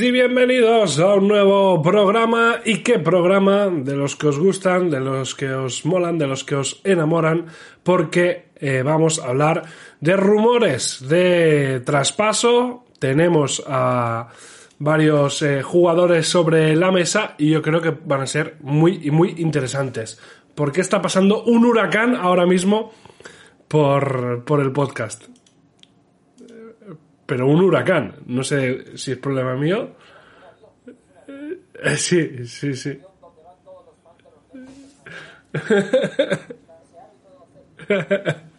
Y bienvenidos a un nuevo programa. ¿Y qué programa? De los que os gustan, de los que os molan, de los que os enamoran, porque eh, vamos a hablar de rumores de traspaso. Tenemos a varios eh, jugadores sobre la mesa y yo creo que van a ser muy y muy interesantes. Porque está pasando un huracán ahora mismo por, por el podcast pero un huracán. No sé si es problema mío. Eh, sí, sí, sí.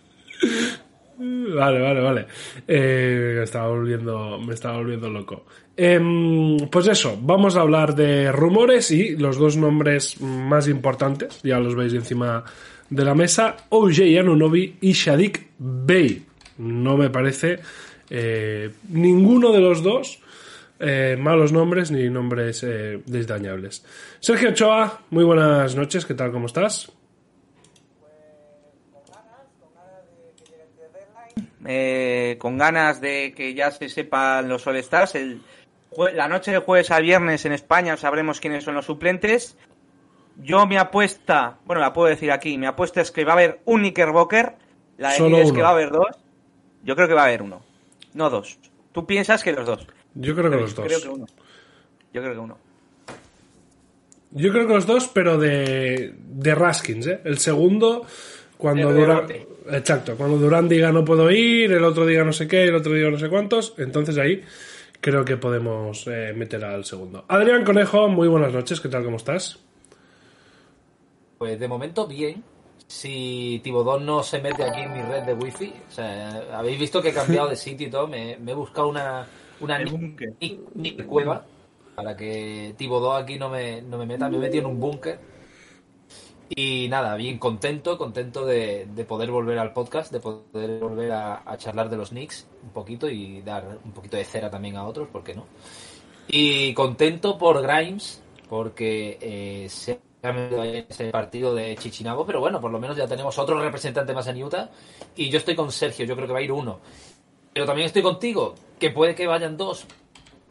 Vale, vale, vale. Eh, me, estaba volviendo, me estaba volviendo loco. Em, pues eso, vamos a hablar de rumores y los dos nombres más importantes, ya los veis encima de la mesa, OJ Anunobi y Shadik Bey. No me parece eh, ninguno de los dos eh, malos nombres ni nombres eh, desdañables. Sergio Ochoa, muy buenas noches, ¿qué tal? ¿Cómo estás? Eh, con ganas de que ya se sepan los All-Stars. El, la noche de jueves a viernes en España sabremos quiénes son los suplentes. Yo mi apuesta, bueno, la puedo decir aquí, mi apuesta es que va a haber un Knickerbocker. La de Solo es uno. que va a haber dos. Yo creo que va a haber uno, no dos. Tú piensas que los dos. Yo creo que los dos. Creo que uno. Yo creo que uno. Yo creo que los dos, pero de, de Raskins, ¿eh? El segundo, cuando Durán... Exacto, cuando Durán diga no puedo ir, el otro diga no sé qué, el otro diga no sé cuántos, entonces ahí creo que podemos eh, meter al segundo. Adrián Conejo, muy buenas noches, ¿qué tal? ¿Cómo estás? Pues de momento bien. Si Tibodón no se mete aquí en mi red de wifi, o sea, habéis visto que he cambiado de sitio y todo, me, me he buscado una, una cueva para que Tibodón aquí no me, no me meta, me he metido en un búnker. Y nada, bien contento, contento de, de poder volver al podcast, de poder volver a, a charlar de los Knicks un poquito y dar un poquito de cera también a otros, ¿por qué no? Y contento por Grimes, porque eh, se en ese partido de Chichinabo, pero bueno, por lo menos ya tenemos otro representante más en Utah. Y yo estoy con Sergio, yo creo que va a ir uno. Pero también estoy contigo, que puede que vayan dos,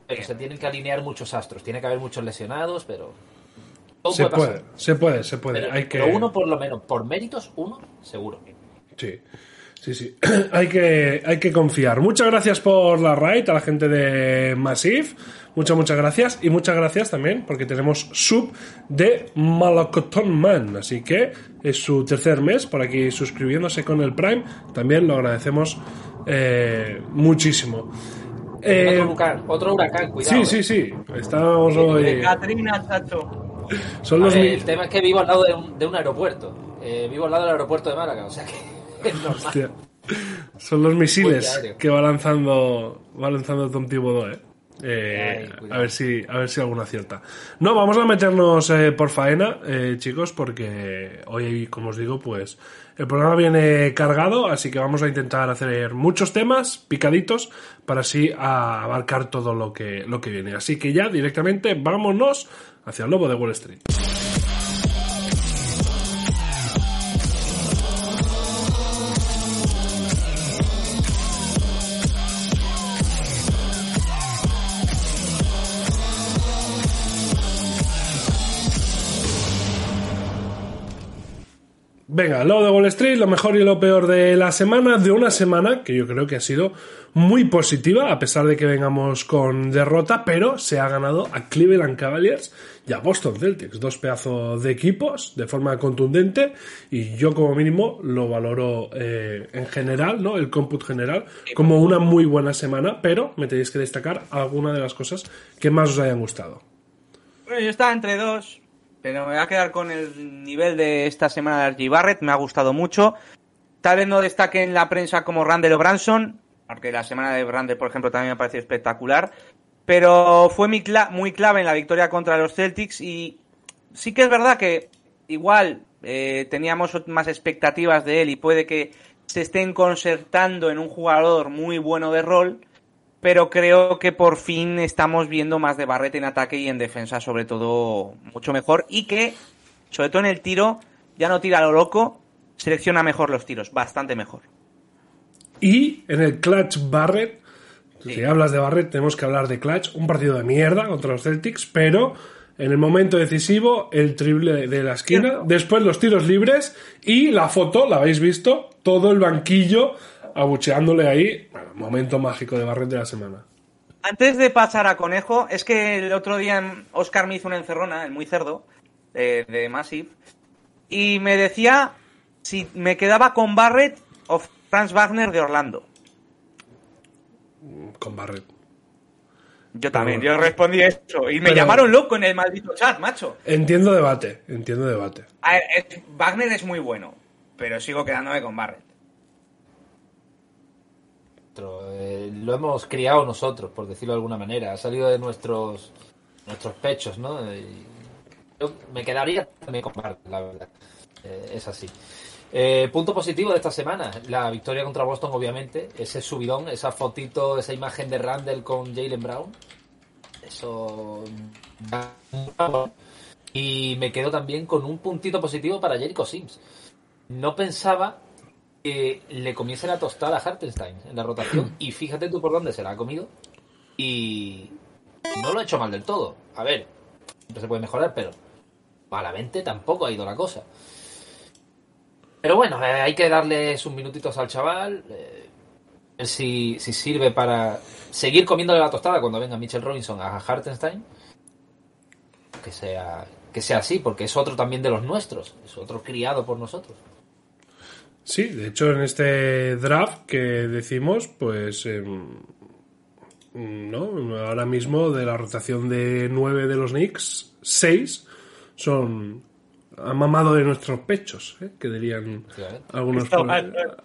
pero se tienen que alinear muchos astros. Tiene que haber muchos lesionados, pero. Se puede se puede, se puede. Pero, Hay que... pero uno por lo menos, por méritos, uno, seguro. Sí, sí, sí. hay, que, hay que confiar. Muchas gracias por la raid a la gente de Massive. Muchas, muchas gracias. Y muchas gracias también porque tenemos sub de Malocotón Man. Así que es su tercer mes por aquí suscribiéndose con el Prime. También lo agradecemos eh, muchísimo. Eh, otro, huracán, otro huracán, cuidado. sí, eh. sí, sí. Estamos De hoy. Catrina, chacho. Son los ver, el tema es que vivo al lado de un, de un aeropuerto. Eh, vivo al lado del aeropuerto de Málaga, o sea que es normal. Hostia. Son los misiles que va lanzando va lanzando Tom Thibodeau, eh. Eh, Ay, a ver si a ver si alguna acierta. No, vamos a meternos eh, por faena, eh, chicos, porque hoy, como os digo, pues el programa viene cargado, así que vamos a intentar hacer muchos temas picaditos para así abarcar todo lo que lo que viene. Así que ya directamente vámonos hacia el lobo de Wall Street. Venga, lo de Wall Street, lo mejor y lo peor de la semana, de una semana que yo creo que ha sido muy positiva, a pesar de que vengamos con derrota, pero se ha ganado a Cleveland Cavaliers y a Boston Celtics, dos pedazos de equipos de forma contundente y yo como mínimo lo valoro eh, en general, ¿no? El cómputo general, como una muy buena semana, pero me tenéis que destacar alguna de las cosas que más os hayan gustado. Bueno, yo estaba entre dos, pero me voy a quedar con el nivel de esta semana de Archie Barrett, me ha gustado mucho. Tal vez no destaque en la prensa como Randall o Branson, porque la semana de Randall, por ejemplo, también me ha parecido espectacular. Pero fue muy, cla muy clave en la victoria contra los Celtics y sí que es verdad que igual eh, teníamos más expectativas de él y puede que se estén concertando en un jugador muy bueno de rol, pero creo que por fin estamos viendo más de Barrett en ataque y en defensa, sobre todo mucho mejor, y que, sobre todo en el tiro, ya no tira a lo loco, selecciona mejor los tiros, bastante mejor. Y en el clutch Barrett, si hablas de Barrett, tenemos que hablar de clutch, un partido de mierda contra los Celtics, pero en el momento decisivo, el triple de la esquina, después los tiros libres y la foto, la habéis visto, todo el banquillo abucheándole ahí. Bueno, momento mágico de Barrett de la semana. Antes de pasar a Conejo, es que el otro día Oscar me hizo una encerrona, el muy cerdo, de, de Massive, y me decía si me quedaba con Barrett o Franz Wagner de Orlando. Con Barrett. Yo también, yo respondí eso. Y me llamaron loco en el maldito chat, macho. Entiendo debate, entiendo debate. A ver, es- Wagner es muy bueno, pero sigo quedándome con Barrett. Eh, lo hemos criado nosotros, por decirlo de alguna manera. Ha salido de nuestros nuestros pechos, ¿no? Y yo me quedaría también con Barrett, la verdad. Eh, es así. Eh, punto positivo de esta semana, la victoria contra Boston, obviamente. Ese subidón, esa fotito, esa imagen de Randall con Jalen Brown. Eso. Y me quedo también con un puntito positivo para Jericho Sims. No pensaba que le comiese la tostada a Hartenstein en la rotación. Y fíjate tú por dónde se la ha comido. Y no lo ha hecho mal del todo. A ver, siempre se puede mejorar, pero malamente tampoco ha ido la cosa. Pero bueno, eh, hay que darle sus minutitos al chaval. eh, ver si, si sirve para seguir comiéndole la tostada cuando venga Mitchell Robinson a Hartenstein. Que sea, que sea así, porque es otro también de los nuestros. Es otro criado por nosotros. Sí, de hecho en este draft que decimos, pues em, no, ahora mismo de la rotación de 9 de los Knicks, 6 son han mamado de nuestros pechos, ¿eh? que dirían algunos por,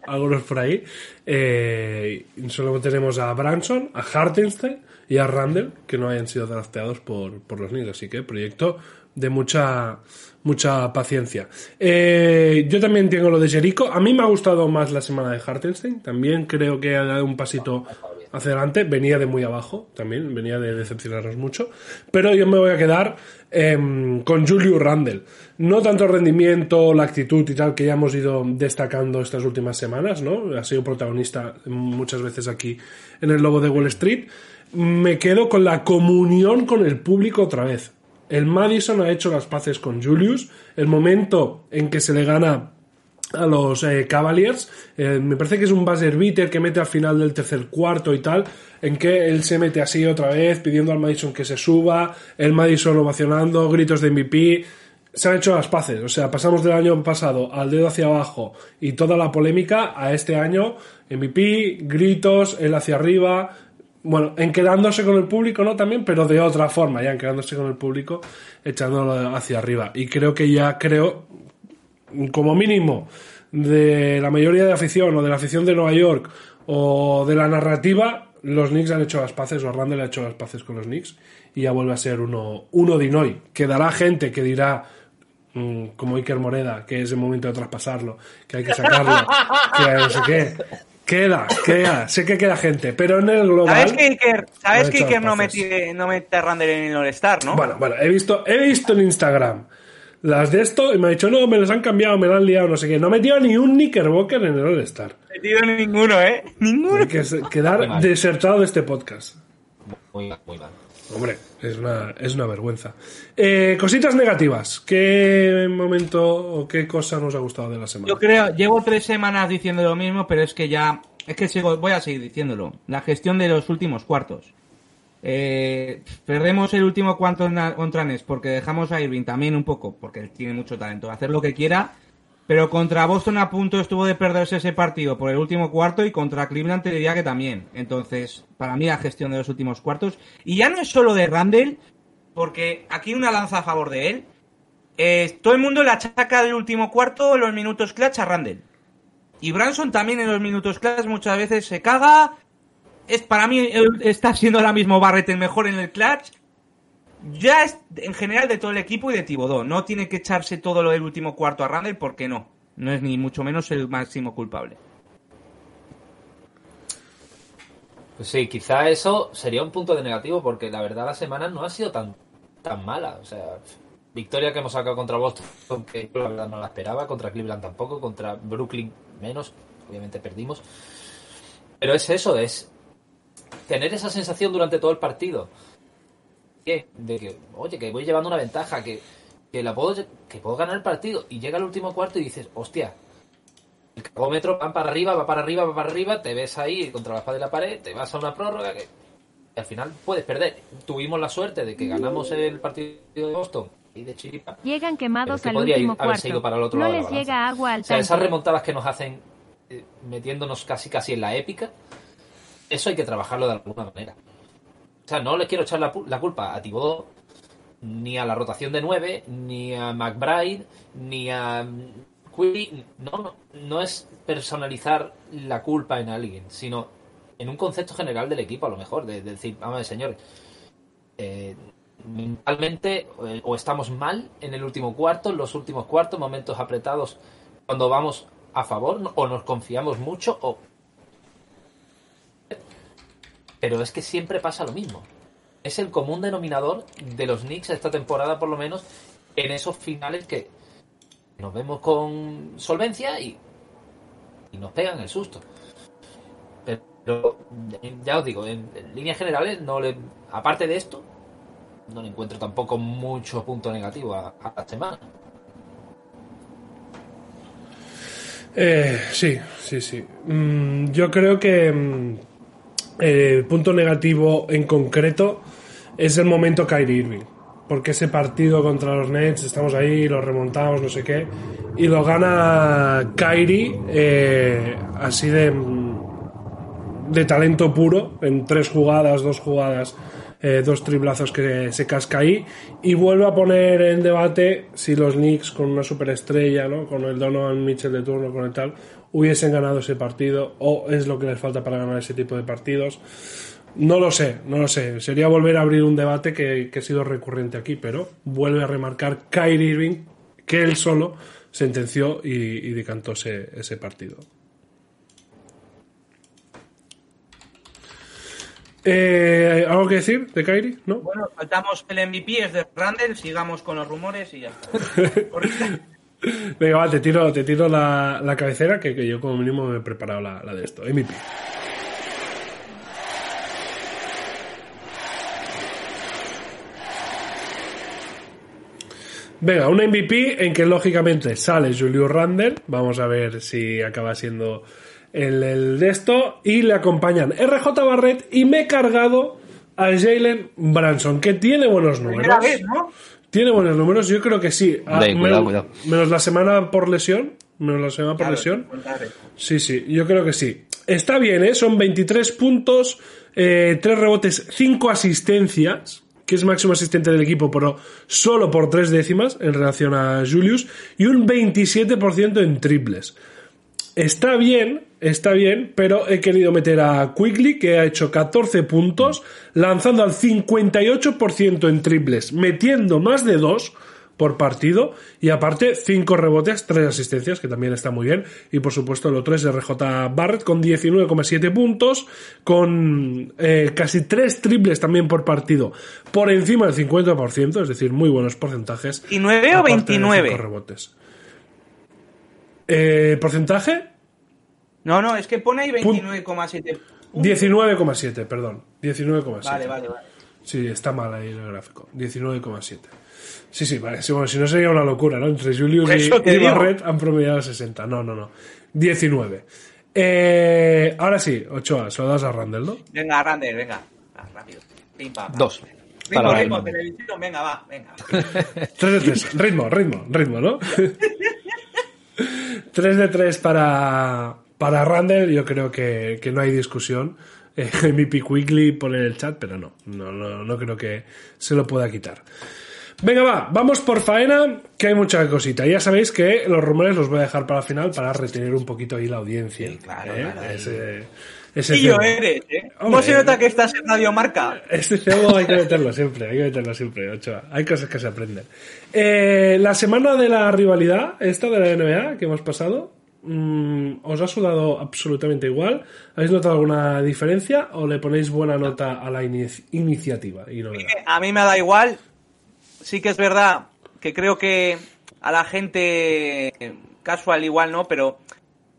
algunos por ahí. Eh, solo tenemos a Branson, a Hartenstein y a Randall, que no hayan sido drafteados por, por los Knicks. Así que proyecto de mucha mucha paciencia. Eh, yo también tengo lo de Jericho. A mí me ha gustado más la semana de Hartenstein. También creo que ha dado un pasito hacia adelante. Venía de muy abajo también. Venía de decepcionarnos mucho. Pero yo me voy a quedar em, con Julius Randle. No tanto el rendimiento, la actitud y tal que ya hemos ido destacando estas últimas semanas, ¿no? Ha sido protagonista muchas veces aquí en el Lobo de Wall Street. Me quedo con la comunión con el público otra vez. El Madison ha hecho las paces con Julius. El momento en que se le gana a los eh, Cavaliers, eh, me parece que es un buzzer beater que mete al final del tercer cuarto y tal, en que él se mete así otra vez, pidiendo al Madison que se suba, el Madison ovacionando, gritos de MVP. Se han hecho las paces, o sea, pasamos del año pasado al dedo hacia abajo y toda la polémica a este año, MVP, gritos, él hacia arriba, bueno, en quedándose con el público, ¿no? También, pero de otra forma, ya en quedándose con el público, echándolo hacia arriba. Y creo que ya creo, como mínimo, de la mayoría de afición, o de la afición de Nueva York, o de la narrativa, los Knicks han hecho las paces, o Randall ha hecho las paces con los Knicks, y ya vuelve a ser uno, uno de Inoi. Quedará gente que dirá, mm, como Iker Moreda, que es el momento de traspasarlo, que hay que sacarlo, que no sé qué. Queda, queda, sé que queda gente, pero en el global. ¿Sabes que Iker, ¿sabes que Iker no mete, no mete a Randall en el All-Star, no? Bueno, bueno, he visto, he visto en Instagram las de esto y me ha dicho, no, me las han cambiado, me las han liado, no sé qué. No ha metido ni un Knickerbocker en el All-Star. No he metido ninguno, ¿eh? Ninguno. Hay que quedar desertado de este podcast. Muy mal, muy mal. Hombre, es una, es una vergüenza. Eh, cositas negativas. ¿Qué momento o qué cosa nos ha gustado de la semana? Yo creo, llevo tres semanas diciendo lo mismo, pero es que ya, es que sigo, voy a seguir diciéndolo. La gestión de los últimos cuartos. Eh, perdemos el último cuarto contra Nets porque dejamos a Irving también un poco, porque él tiene mucho talento, hacer lo que quiera. Pero contra Boston a punto estuvo de perderse ese partido por el último cuarto y contra Cleveland te diría que también. Entonces, para mí la gestión de los últimos cuartos. Y ya no es solo de Randall, porque aquí una lanza a favor de él. Todo el mundo le achaca el último cuarto, los minutos clutch a Randall. Y Branson también en los minutos clutch muchas veces se caga. Es para mí está siendo ahora mismo Barrett el mejor en el clutch. Ya es en general de todo el equipo y de Tibodó. No tiene que echarse todo lo del último cuarto a Randall porque no. No es ni mucho menos el máximo culpable. Pues sí, quizá eso sería un punto de negativo porque la verdad la semana no ha sido tan, tan mala. O sea, victoria que hemos sacado contra Boston, que la verdad no la esperaba, contra Cleveland tampoco, contra Brooklyn menos, obviamente perdimos. Pero es eso, es tener esa sensación durante todo el partido. De que, oye, que voy llevando una ventaja, que, que la puedo, que puedo ganar el partido. Y llega el último cuarto y dices, hostia, el cagómetro va para arriba, va para arriba, va para arriba, te ves ahí contra la espada de la pared, te vas a una prórroga que y al final puedes perder. Tuvimos la suerte de que ganamos el partido de Boston y de Chiripa. Llegan quemados al último ir- cuarto. para el otro no les llega agua al O sea, esas tanque. remontadas que nos hacen eh, metiéndonos casi casi en la épica, eso hay que trabajarlo de alguna manera. O sea, no le quiero echar la, culpa a Thibodeau, ni a la rotación de 9, ni a McBride, ni a mm, Quilly. No, no, es personalizar la culpa en alguien, sino en un concepto general del equipo, a lo mejor, de, de decir, vamos señores, eh, mentalmente eh, o estamos mal en el último cuarto, en los últimos cuartos, momentos apretados cuando vamos a favor, o nos confiamos mucho, o... Pero es que siempre pasa lo mismo. Es el común denominador de los Knicks esta temporada, por lo menos, en esos finales que nos vemos con solvencia y, y nos pegan el susto. Pero ya os digo, en, líneas generales, no le, aparte de esto, no le encuentro tampoco mucho punto negativo a, a la semana. Eh, sí, sí, sí. Mm, yo creo que mm, el punto negativo en concreto es el momento Kyrie Irving. Porque ese partido contra los Nets, estamos ahí, lo remontamos, no sé qué, y lo gana Kyrie eh, así de, de talento puro, en tres jugadas, dos jugadas, eh, dos triplazos que se casca ahí, y vuelve a poner en debate si los Knicks con una superestrella, ¿no? con el Donovan Mitchell de turno, con el tal, hubiesen ganado ese partido, o es lo que les falta para ganar ese tipo de partidos. No lo sé, no lo sé. Sería volver a abrir un debate que, que ha sido recurrente aquí, pero vuelve a remarcar Kyrie Irving que él solo sentenció y, y decantó ese, ese partido. Eh, ¿Algo que decir de Kyrie? ¿No? Bueno, faltamos el MVP, es de Randall, sigamos con los rumores y ya Venga, va, te tiro, te tiro la, la cabecera que, que yo como mínimo me he preparado la, la de esto. MVP. Venga, un MVP en que lógicamente sale Julio Randle. Vamos a ver si acaba siendo el, el de esto. Y le acompañan RJ Barrett y me he cargado a Jalen Branson, que tiene buenos números. Vez, ¿no? Tiene buenos números, yo creo que sí. Ah, menos, cuidado. menos la semana por lesión. Menos la semana por Claro, lesión. Sí, sí, yo creo que sí. Está bien, ¿eh? Son 23 puntos, eh, 3 rebotes, 5 asistencias, que es máximo asistente del equipo, pero solo por 3 décimas en relación a Julius, y un 27% en triples. Está bien, está bien, pero he querido meter a Quickly, que ha hecho 14 puntos, lanzando al 58% en triples, metiendo más de 2 por partido, y aparte 5 rebotes, 3 asistencias, que también está muy bien, y por supuesto el otro es RJ Barrett con 19,7 puntos, con eh, casi 3 triples también por partido, por encima del 50%, es decir, muy buenos porcentajes. 29 o aparte de 29? cinco rebotes. Eh, ¿Porcentaje? No, no, es que pone ahí Pun- 29,7. 19,7, perdón. 19,7. Vale, vale, vale. Sí, está mal ahí el gráfico. 19,7. Sí, sí, vale. Sí, bueno, si no sería una locura, ¿no? Entre Julius y, y. Barret han promediado 60. No, no, no. 19. Eh, ahora sí, Ochoa, se lo das a Randall, ¿no? Venga, Rander, venga. Ah, rápido. Pim, pam, pam. Dos. Ritmo, Para ritmo, el- televisión, venga, va, venga. 3 de 3. ritmo, ritmo, ritmo, ¿no? 3 de 3 para, para Randall. Yo creo que, que no hay discusión. Eh, Pick Weekly pone en el chat, pero no, no, no, no creo que se lo pueda quitar. Venga, va, vamos por faena, que hay mucha cosita. Ya sabéis que los rumores los voy a dejar para el final para retener un poquito ahí la audiencia. claro, ¿eh? claro. Ese, ese Y yo eres, ¿eh? ¿Cómo Hombre. se nota que estás en Radio Marca? Este cebo hay que meterlo siempre, hay que meterlo siempre, Ochoa. Hay cosas que se aprenden. Eh, la semana de la rivalidad, esta de la NBA que hemos pasado, mm, ¿os ha sudado absolutamente igual? ¿Habéis notado alguna diferencia o le ponéis buena nota a la ini- iniciativa? Y no A mí me da igual. Sí que es verdad que creo que a la gente casual igual no, pero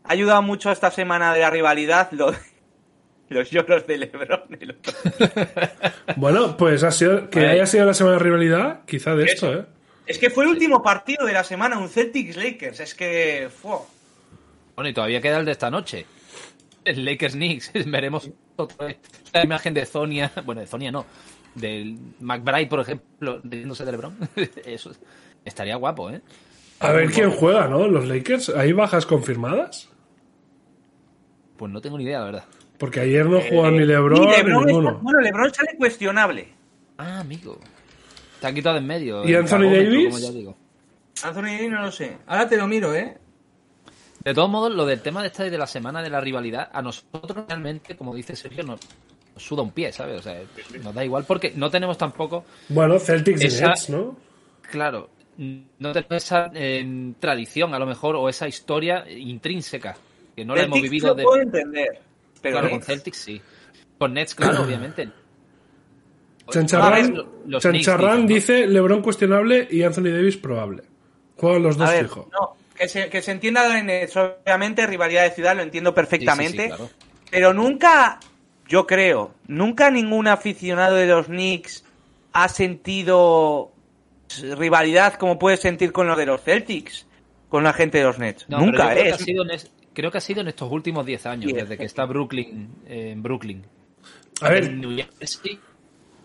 ha ayudado mucho esta semana de la rivalidad lo de los lloros de Lebron. el otro. Bueno, pues ha sido, que haya sido la semana de rivalidad, quizá de esto, Eso. ¿eh? Es que fue el último partido de la semana, un Celtics Lakers. Es que. fu. Bueno, y todavía queda el de esta noche. El Lakers Knicks. Veremos otra vez la imagen de Zonia. Bueno, de Zonia no. Del McBride, por ejemplo, riéndose de LeBron. Eso estaría guapo, ¿eh? A ver quién juega, ¿no? Los Lakers. ¿Hay bajas confirmadas? Pues no tengo ni idea, la verdad. Porque ayer no jugó ni LeBron, Y ni LeBron ninguno. está- bueno, LeBron sale cuestionable. Ah, amigo. Te han quitado de en medio. ¿Y Anthony Davis? como ya digo. Anthony Davis no lo sé. Ahora te lo miro, ¿eh? De todos modos, lo del tema de esta de la semana de la rivalidad, a nosotros realmente, como dice Sergio, nos, suda un pie, ¿sabes? O sea, nos da igual porque no tenemos tampoco Bueno, Celtics y Nets, ¿no? Claro, no tenemos esa eh, tradición, a lo mejor, o esa historia intrínseca, que no la hemos vivido lo de... puedo entender. Pero Claro, Nets- con Celtics sí. Con Nets, claro, obviamente. Chancharrán, A ver, los Chancharrán Knicks, dice LeBron cuestionable y Anthony Davis probable. Juegan los dos ver, fijo. no, que se, que se entienda en Nets, obviamente, rivalidad de ciudad, lo entiendo perfectamente. Sí, sí, sí, claro. Pero nunca, yo creo, nunca ningún aficionado de los Knicks ha sentido rivalidad como puede sentir con los de los Celtics, con la gente de los Nets. No, nunca, ¿eh? ha Es- sido en es- creo que ha sido en estos últimos 10 años, Sí, desde que está Brooklyn eh, en Brooklyn. A ver, En New Jersey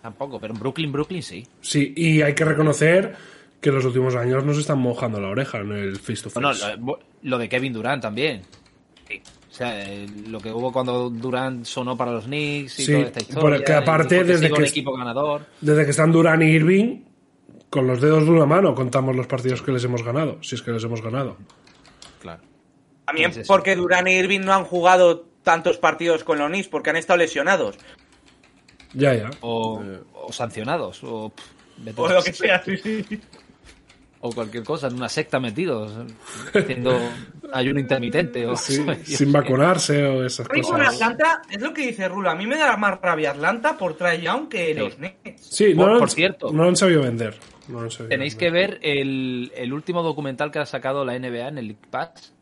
tampoco, pero en Brooklyn, Brooklyn sí. sí, y hay que reconocer que en los últimos años nos están mojando la oreja en el face to face. Bueno, lo, lo de Kevin Durant también. O sea, eh, lo que hubo cuando Durant sonó para los Knicks y Sí, toda esta historia. porque aparte, desde que un es- equipo ganador. Desde que están Durán y Irving, con los dedos de una mano contamos los partidos que les hemos ganado, si es que les hemos ganado. Claro. También es porque Durán y Irving no han jugado tantos partidos con los Knicks porque han estado lesionados. Ya, ya. O, o sancionados. O, pff, O lo que sea, sí, sí. o cualquier cosa, en una secta metidos, haciendo ayuno intermitente. O, Sí, sin vacunarse o esas con cosas. Atlanta, es lo que dice Rulo, a mí me da más rabia Atlanta por Trae Young que Sí. los Nets. Sí, no, Por- han- por cierto. no lo han sabido vender. No lo han sabido Tenéis que ver el, el último documental que ha sacado la NBA en el League Pass.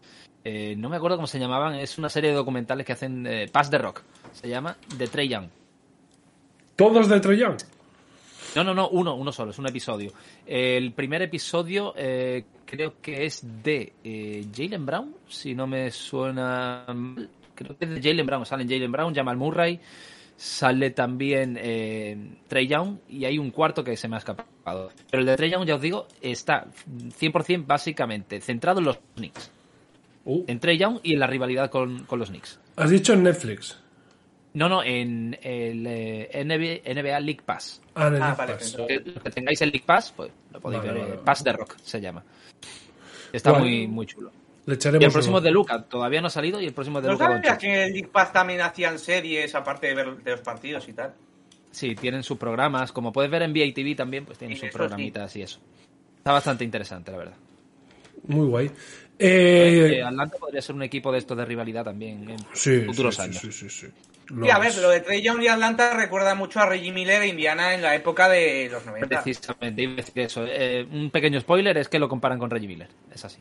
Eh, no me acuerdo cómo se llamaban. Es una serie de documentales que hacen eh, Pass the Rock. Se llama The Trey Young. ¿Todos de Trey Young? No, no, no, uno, uno solo, es un episodio. El primer episodio eh, creo que es de eh, Jalen Brown, si no me suena mal. Creo que es de Jalen Brown. Salen Jalen Brown, Jamal Murray, sale también Trey Young y hay un cuarto que se me ha escapado. Pero el de Trey Young, ya os digo, está 100% básicamente centrado en los Knicks. Uh, En Trey Young y en la rivalidad con, con los Knicks. has dicho en Netflix. No, no, en el eh, NBA, NBA League Pass. Ah, en el Ah, League vale, Pass. que, los que tengáis el League Pass, pues lo podéis Vale, ver. vale, eh, vale. Pass de Rock se llama. Está muy, muy chulo. Le Y el próximo es de Luca, todavía no ha salido y el próximo es de ¿No Luca sabías que en el League Pass también hacían series aparte de ver de los partidos y tal? Sí, tienen sus programas, como puedes ver en VITV también, pues tienen sus programitas y eso. Está bastante interesante, la verdad. Muy guay. Eh, Atlanta podría ser un equipo de estos de rivalidad también en sí, futuros sí, años. Sí, sí, sí. Y a ver, lo de Trey Young y Atlanta recuerda mucho a Reggie Miller e Indiana en la época de los 90. Precisamente, a decir eso. Eh, un pequeño spoiler es que lo comparan con Reggie Miller. Es así.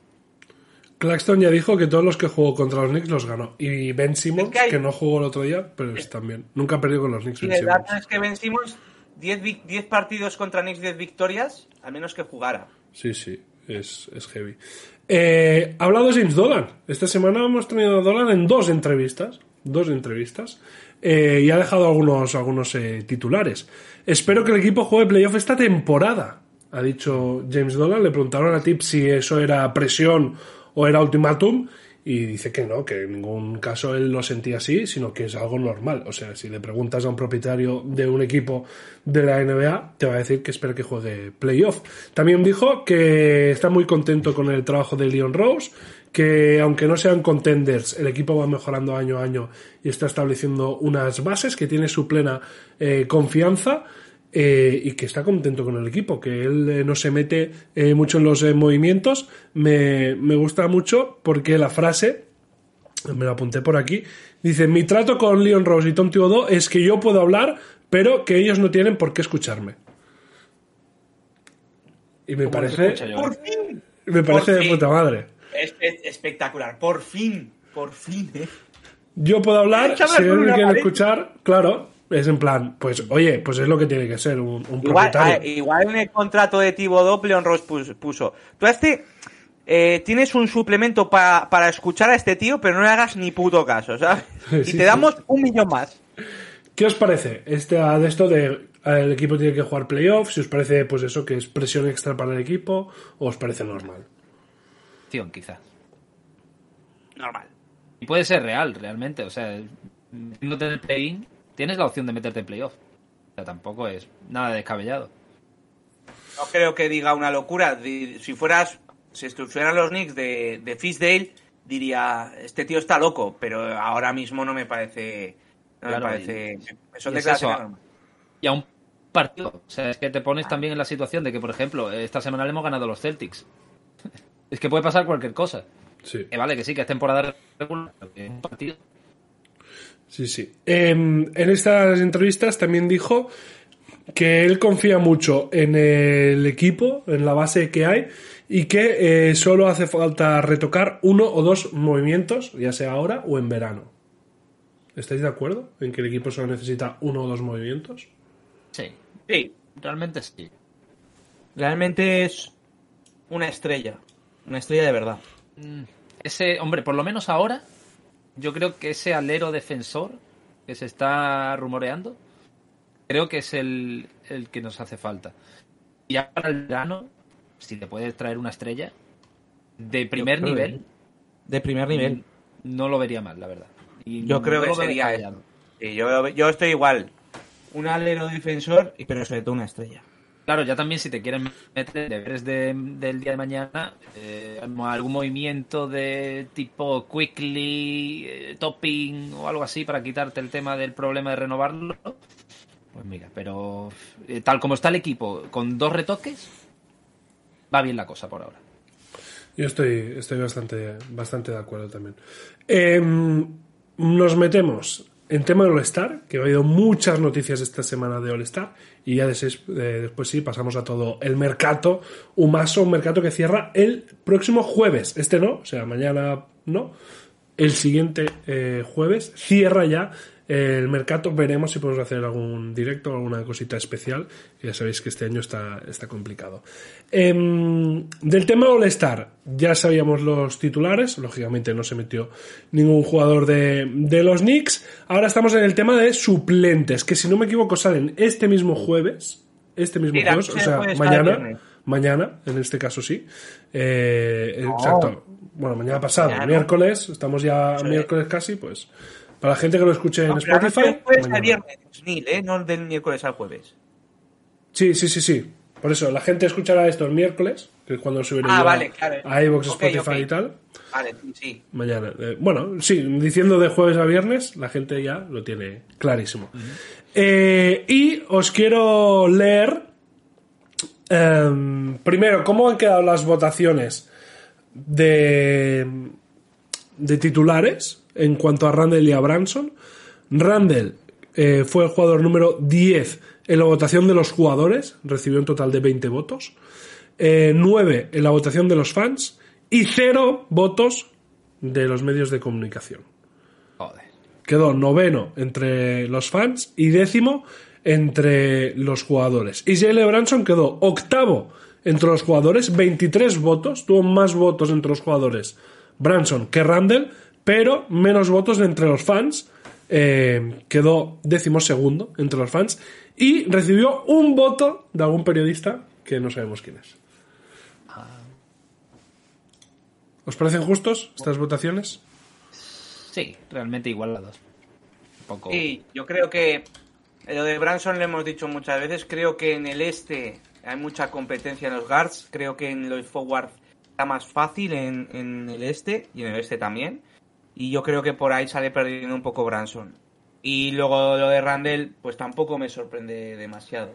Claxton ya dijo que todos los que jugó contra los Knicks los ganó. Y Ben Simmons, Es que hay- que no jugó el otro día, pero es también. Nunca ha perdido con los Knicks. Y Ben el dato Simmons. es que Ben Simmons 10, vic- 10 partidos contra Knicks, 10 victorias, al menos que jugara. Sí, sí, es, es heavy. Eh, ha hablado James Dolan. Esta semana hemos tenido a Dolan en dos entrevistas. Dos entrevistas. Eh, y ha dejado algunos, algunos eh, titulares. Espero que el equipo juegue playoff esta temporada. Ha dicho James Dolan. Le preguntaron a Tip si eso era presión o era ultimátum. Y dice que no, que en ningún caso él lo sentía así, sino que es algo normal. O sea, si le preguntas a un propietario de un equipo de la NBA, te va a decir que espera que juegue playoff. También dijo que está muy contento con el trabajo de Leon Rose, que aunque no sean contenders, el equipo va mejorando año a año y está estableciendo unas bases, que tiene su plena eh, confianza. Eh, y que está contento con el equipo, que él eh, no se mete eh, mucho en los eh, movimientos. Me, me gusta mucho porque la frase, me la apunté por aquí, dice, mi trato con Leon Rose y Tom Thibodeau es que yo puedo hablar, pero que ellos no tienen por qué escucharme. Y me ¿Cómo les parece? ¡Por fin! me parece de fin. puta madre. Es, es espectacular, por fin, por fin, ¿eh? Yo puedo hablar, si quieren pared. escuchar, claro, es en plan, pues oye, pues es lo que tiene que ser un, un Igual, propietario. igual en el contrato de Thibodeau, Leon Ross pus- puso. Tú a este eh, tienes un suplemento pa- para escuchar a este tío, pero no le hagas ni puto caso, ¿sabes? Y Sí, te sí. damos un millón más. ¿Qué os parece este, de esto de el equipo tiene que jugar playoffs? Si os parece, pues eso, que es presión extra para el equipo, o os parece normal. Acción, quizás. Normal. Y puede ser real, realmente. O sea, no tener play-in, tienes la opción de meterte en playoff. O sea, tampoco es nada descabellado. No creo que diga una locura. Si fueras, si estuvieran los Knicks de, de Fisdale, diría, este tío está loco, pero ahora mismo no me parece... No Claro, me parece... Son y es eso. Y a un partido. O sea, es que te pones también en la situación de que, por ejemplo, esta semana le hemos ganado a los Celtics. es que puede pasar cualquier cosa. Sí. Que vale, que sí, que es temporada regular, pero que es un partido. Sí, sí. Em, en estas entrevistas también dijo que él confía mucho en el equipo, en la base que hay, y que eh, solo hace falta retocar uno o dos movimientos, ya sea ahora o en verano. ¿Estáis de acuerdo en que el equipo solo necesita uno o dos movimientos? Sí, Sí, realmente sí. realmente es una estrella. Una estrella de verdad. Ese, hombre, por lo menos ahora, yo creo que ese alero defensor que se está rumoreando, creo que es el, el que nos hace falta. Y ya para el verano, si te puedes traer una estrella de primer creo nivel, que- De primer nivel. no lo vería mal, la verdad. Y Yo creo no que lo veo sería yo, yo estoy igual. Un alero defensor, y- pero sobre todo una estrella. Claro, ya también si te quieren meter deberes de- del día de mañana, eh, algún movimiento de tipo quickly, eh, topping o algo así para quitarte el tema del problema de renovarlo, pues mira, pero eh, tal como está el equipo, con dos retoques, va bien la cosa por ahora. Yo estoy, estoy bastante, bastante de acuerdo también. Em, nos metemos en tema de All-Star, que ha habido muchas noticias esta semana de All-Star, y ya des- eh, después sí pasamos a todo el mercado, Umaso, un mercado que cierra el próximo jueves. Este no, o sea, mañana no. El siguiente eh, jueves cierra ya el mercado. Veremos si podemos hacer algún directo alguna cosita especial. Ya sabéis que este año está, está complicado. Em, del tema All-Star, ya sabíamos los titulares. Lógicamente no se metió ningún jugador de, de los Knicks. Ahora estamos en el tema de suplentes, que si no me equivoco salen este mismo jueves. Este mismo jueves, o noche sea, mañana. Mañana, en este caso sí. Eh, Exacto. Bueno, mañana pasado, Mañana. miércoles, estamos ya Sí. miércoles casi, pues. Para la gente que lo escuche en No, Spotify. del jueves mañana. al viernes, Neil, ¿eh? No del miércoles al jueves. Sí, sí, sí, sí. Por eso, la gente escuchará esto el miércoles, que es cuando subiré Ah, vale, claro. a iVoox, Spotify y tal. Vale, sí, sí. Mañana. Eh, bueno, sí, diciendo de jueves a viernes, la gente ya lo tiene clarísimo. Eh, y os quiero leer. em, primero, ¿cómo han quedado las votaciones de, de titulares en cuanto a Randall y a Branson? Randall eh, fue el jugador número 10 en la votación de los jugadores, recibió un total de 20 votos. 9 en la votación de los fans y 0 votos de los medios de comunicación. Joder. Quedó noveno entre los fans y décimo entre los jugadores. Y Jalen Branson quedó octavo entre los jugadores, 23 votos, tuvo más votos entre los jugadores Branson que Randall, pero menos votos entre los fans. eh, quedó décimo segundo entre los fans y recibió un voto de algún periodista que no sabemos quién es. ¿Os parecen justos estas votaciones? Sí, realmente igualados. Un poco. Sí, yo creo que lo de Branson lo hemos dicho muchas veces. Creo que en el este hay mucha competencia en los guards. Creo que en los forward está más fácil en, en el este y en el este también. Y yo creo que por ahí sale perdiendo un poco Branson. Y luego lo de Randall, pues tampoco me sorprende demasiado.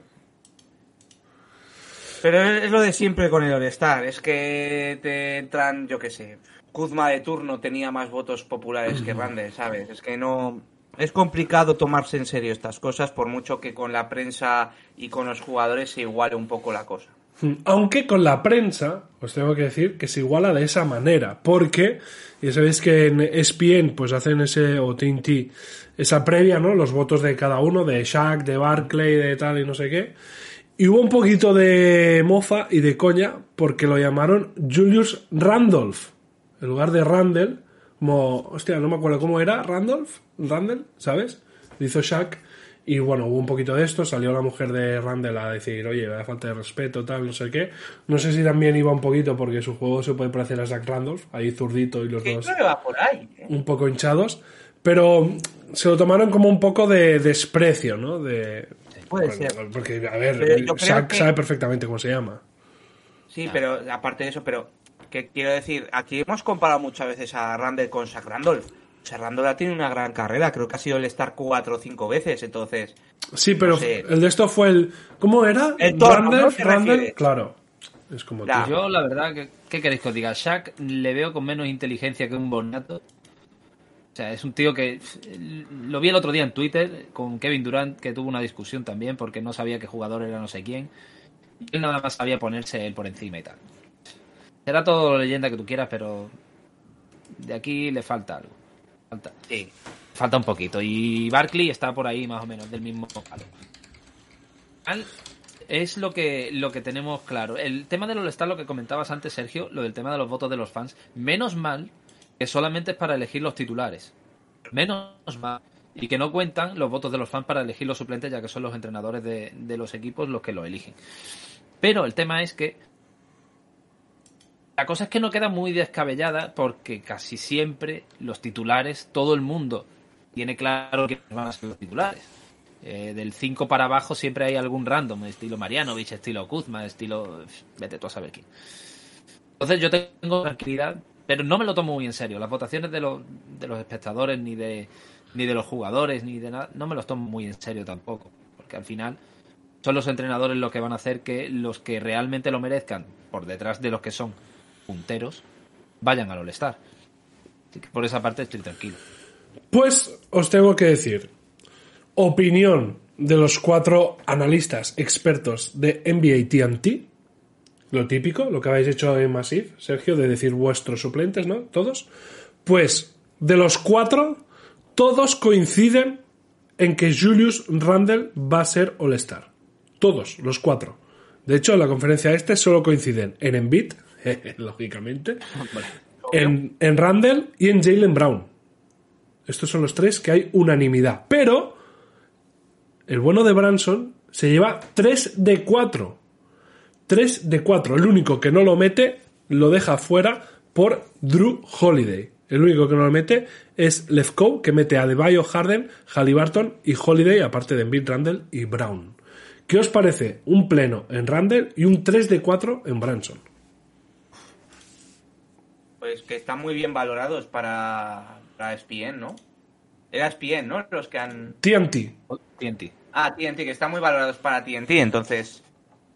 Pero es lo de siempre con el All-Star. Es que te entran, yo qué sé. Kuzma de turno tenía más votos populares que Randall, ¿sabes? Es que no. Es complicado tomarse en serio estas cosas, por mucho que con la prensa y con los jugadores se iguale un poco la cosa. Mm, Aunque con la prensa, os tengo que decir que se iguala de esa manera, porque ya sabéis que en ESPN pues hacen ese, o TNT, esa previa, ¿no? Los votos de cada uno, de Shaq, de Barclay, de tal y no sé qué. Y hubo un poquito de mofa y de coña porque lo llamaron Julius Randolph, en lugar de Randall, como, hostia, no me acuerdo cómo era, Randolph, Randall, ¿sabes? Lo hizo Shaq. Y bueno, hubo un poquito de esto, salió la mujer de Randall a decir, oye, da falta de respeto, tal, no sé qué. No sé si también iba un poquito porque su juego se puede parecer a Zach Randolph, ahí zurdito y los Que dos va por ahí. ¿eh? un poco hinchados, pero se lo tomaron como un poco de desprecio, ¿no? De, Puede bueno, ser. Porque, a ver, Shaq que- sabe perfectamente cómo se llama. Sí, pero aparte de eso, pero que quiero decir, aquí hemos comparado muchas veces a Randall con Zach Randolph. O sea, Randall ha tenido una gran carrera, creo que ha sido el Star cuatro o cinco veces, entonces... Sí, pero No sé. el de esto fue el... ¿Cómo era? El torno, claro. Es como tú. Yo, la verdad, que, ¿qué queréis que os diga? Shaq le veo con menos inteligencia que un Bonato. O sea, es un tío que lo vi el otro día en Twitter con Kevin Durant, que tuvo una discusión también porque no sabía qué jugador era no sé quién. Y él nada más sabía ponerse él por encima y tal. Será todo leyenda que tú quieras, pero de aquí le falta algo. Falta, Sí. falta un poquito. Y Barkley está por ahí más o menos del mismo palo. Al- Es lo que, lo que tenemos claro. El tema del All-Star, lo que comentabas antes, Sergio, lo del tema de los votos de los fans. Menos mal que solamente es para elegir los titulares. Menos mal. Y que no cuentan los votos de los fans para elegir los suplentes, ya que son los entrenadores de, de los equipos los que lo eligen. Pero el tema es que la cosa es que no queda muy descabellada porque casi siempre los titulares, todo el mundo tiene claro que van a ser los titulares. Eh, del 5 para abajo siempre hay algún random, estilo Marianovich, estilo Kuzma, estilo... Vete tú a saber quién. Entonces yo tengo tranquilidad, pero no me lo tomo muy en serio. Las votaciones de los, de los espectadores, ni de, ni de los jugadores, ni de nada, no me los tomo muy en serio tampoco. Porque al final son los entrenadores los que van a hacer que los que realmente lo merezcan, por detrás de los que son punteros, vayan al All-Star. Por esa parte estoy tranquilo. Pues os tengo que decir, opinión de los cuatro analistas expertos de NBA TNT, lo típico, lo que habéis hecho en Massive, Sergio, de decir vuestros suplentes, ¿no? Todos. Pues de los cuatro, todos coinciden en que Julius Randle va a ser All-Star. Todos, los cuatro. De hecho, en la conferencia este solo coinciden en Embiid, lógicamente, en, en Randle y en Jalen Brown. Estos son los tres que hay unanimidad. Pero el bueno de Branson se lleva 3 de 4. 3 de 4. El único que no lo mete lo deja fuera por Drew Holiday. El único que no lo mete es Lefkow, que mete a Debayo, Harden, Halliburton y Holiday, aparte de Embiid, Randall y Brown. ¿Qué os parece? Un pleno en Randall y un 3 de 4 en Branson. Pues que están muy bien valorados para, para ESPN, ¿no? Era ESPN, ¿no? Los que han... TNT. TNT. Ah, TNT, que están muy valorados para TNT, entonces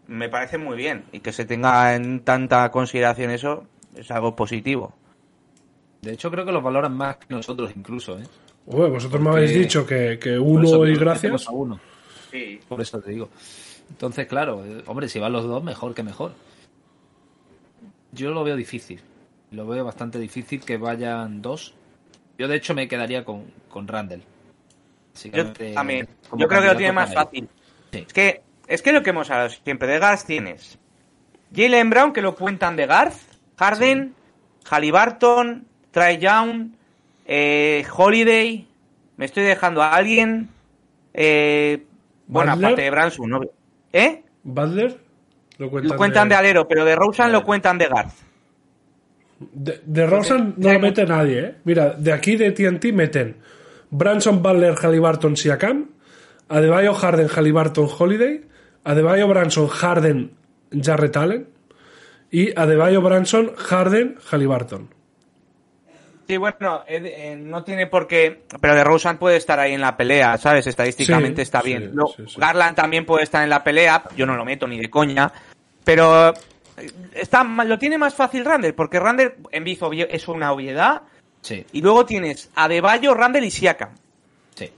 me parece muy bien. Y que se tenga en tanta consideración eso es algo positivo. De hecho, creo que los valoran más que nosotros incluso, ¿eh? Ué, vosotros me habéis dicho que, que uno y gracias. a uno. Sí. Por eso te digo. Entonces, claro, eh, hombre, si van los dos, mejor que mejor. Yo lo veo difícil. Lo veo bastante difícil que vayan dos. Yo, de hecho, me quedaría con, con Randall. Yo también. Yo creo que lo tiene más fácil. Sí. Es que, es que lo que hemos hablado siempre de Garth tienes Jalen Brown, que lo cuentan de Garth, Harden, Halliburton, Trae Young, eh, Holiday, me estoy dejando a alguien, eh, bueno, aparte de Branson, ¿no? ¿Eh? Butler lo cuentan, Lo cuentan de, alero, pero de Rosen lo cuentan de Garth. De, de Rosen no lo mete nadie, ¿eh? Mira, de aquí de TNT meten Branson, Butler, Halliburton, Siakam, Adebayo, Harden, Halliburton, Holiday, Adebayo, Branson, Harden, Jarrett Allen y Adebayo, Branson, Harden, Halliburton. Sí, bueno, eh, eh, no tiene por qué. Pero de Rosen puede estar ahí en la pelea, ¿sabes? Estadísticamente Sí, está bien. Sí. Garland también puede estar en la pelea. Yo no lo meto ni de coña. Pero está, lo tiene más fácil Randall, porque Randall en Bizo es una obviedad. Sí, Y luego tienes a Deballo, Randall y Siakam. sí.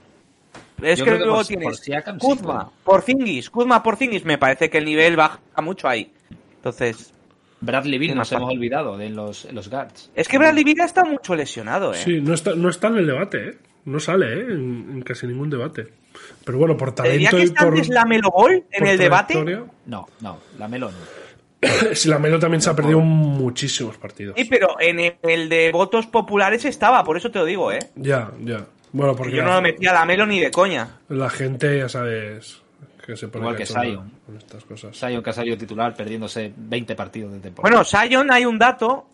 Es que que luego por- tienes por Siakam sí, Kuzma, claro. Porzingis, Kuzma, Porzingis. Me parece que el nivel baja mucho ahí. Entonces, Bradley Beal nos hemos olvidado de los, los guards. es que Bradley Beal está mucho lesionado, ¿eh? Sí, no está, no está en el debate, ¿eh? No sale, ¿eh? En, en casi ningún debate. Pero bueno, por ¿El día talento que y está por, antes la Melo Ball en por el debate? No, no, la Melo no. Si la Melo también se ha perdido muchísimos partidos. Sí, pero en el, de votos populares estaba, por eso te lo digo, ¿eh? Ya, ya. Bueno, porque Yo no lo metía a la Melo ni de coña. la gente, ya sabes, que se pone Igual que Zion. con estas cosas. Sion que ha salido titular perdiéndose 20 partidos de temporada. Bueno, Sion hay un dato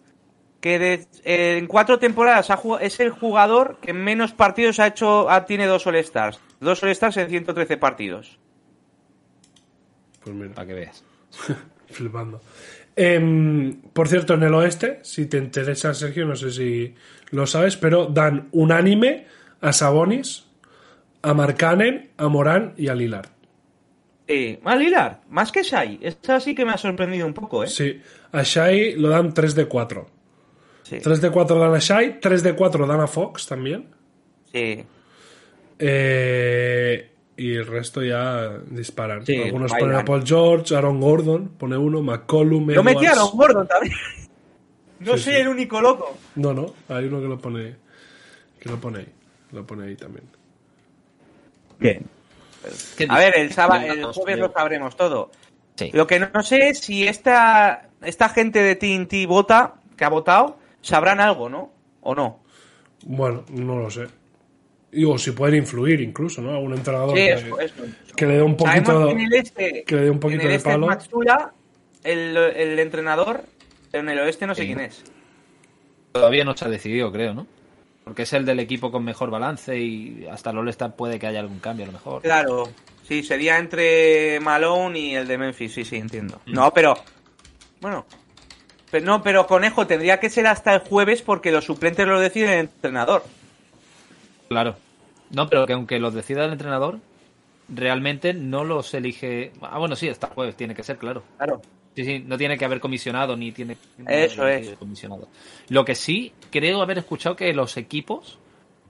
que de- eh, en cuatro temporadas ha jugado- es el jugador que menos partidos ha hecho, ha- tiene dos All-Stars. Dos All-Stars en 113 partidos. Pues mira, para que veas. flipando. Em, por cierto, en el oeste, si te interesa, Sergio, no sé si lo sabes, pero dan unánime a Sabonis, a Markkanen, a Morán y a Lillard. Sí, a Lillard, más que Shai. Esta sí que me ha sorprendido un poco, ¿eh? Sí, a Shai lo dan 3 de 4. Sí. 3 de 4 dan a Shai, 3 de 4 dan a Fox también. sí. Eh, y el resto ya disparan. Sí, Algunos bailan. ponen a Paul George, Aaron Gordon, pone uno, McCollum, Yo metí a. Aaron Gordon también. No Sí, soy sí. el único loco. No, no, hay uno que lo pone que lo pone ahí, lo pone ahí también. ¿Qué A ver, el, sábado, el jueves lo sabremos todo. Sí. Lo que no sé es si esta, esta gente de TNT vota, que ha votado, sabrán algo, ¿no? ¿O no? Bueno, no lo sé. Y, o si pueden influir incluso, ¿no? Algún entrenador Sí, que, eso, eso. que le dé un poquito Sabemos que en el este, que le dé un poquito en el de este palo. es Matsula, el, el entrenador, en el oeste no sé Sí. quién es. Todavía no se ha decidido, creo, ¿no? Porque es el del equipo con mejor balance y hasta el All-Star puede que haya algún cambio a lo mejor. Claro, sí, sería entre Malone y el de Memphis, sí, sí, entiendo. Mm. No, pero, bueno, pero, no, pero Conejo tendría que ser hasta el jueves porque los suplentes lo decide el entrenador. Claro. No, pero que aunque los decida el entrenador, realmente no los elige. Ah, bueno, sí, hasta jueves tiene que ser, claro. Claro. Sí, sí, no tiene que haber comisionado ni tiene. Eso no, es. Comisionado. Lo que sí, creo haber escuchado que los equipos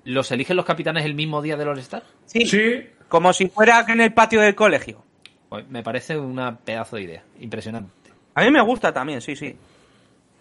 los eligen los capitanes el mismo día del All-Star. Sí, Sí, como si fuera en el patio del colegio. Pues me parece una pedazo de idea. Impresionante. A mí me gusta también, sí, sí.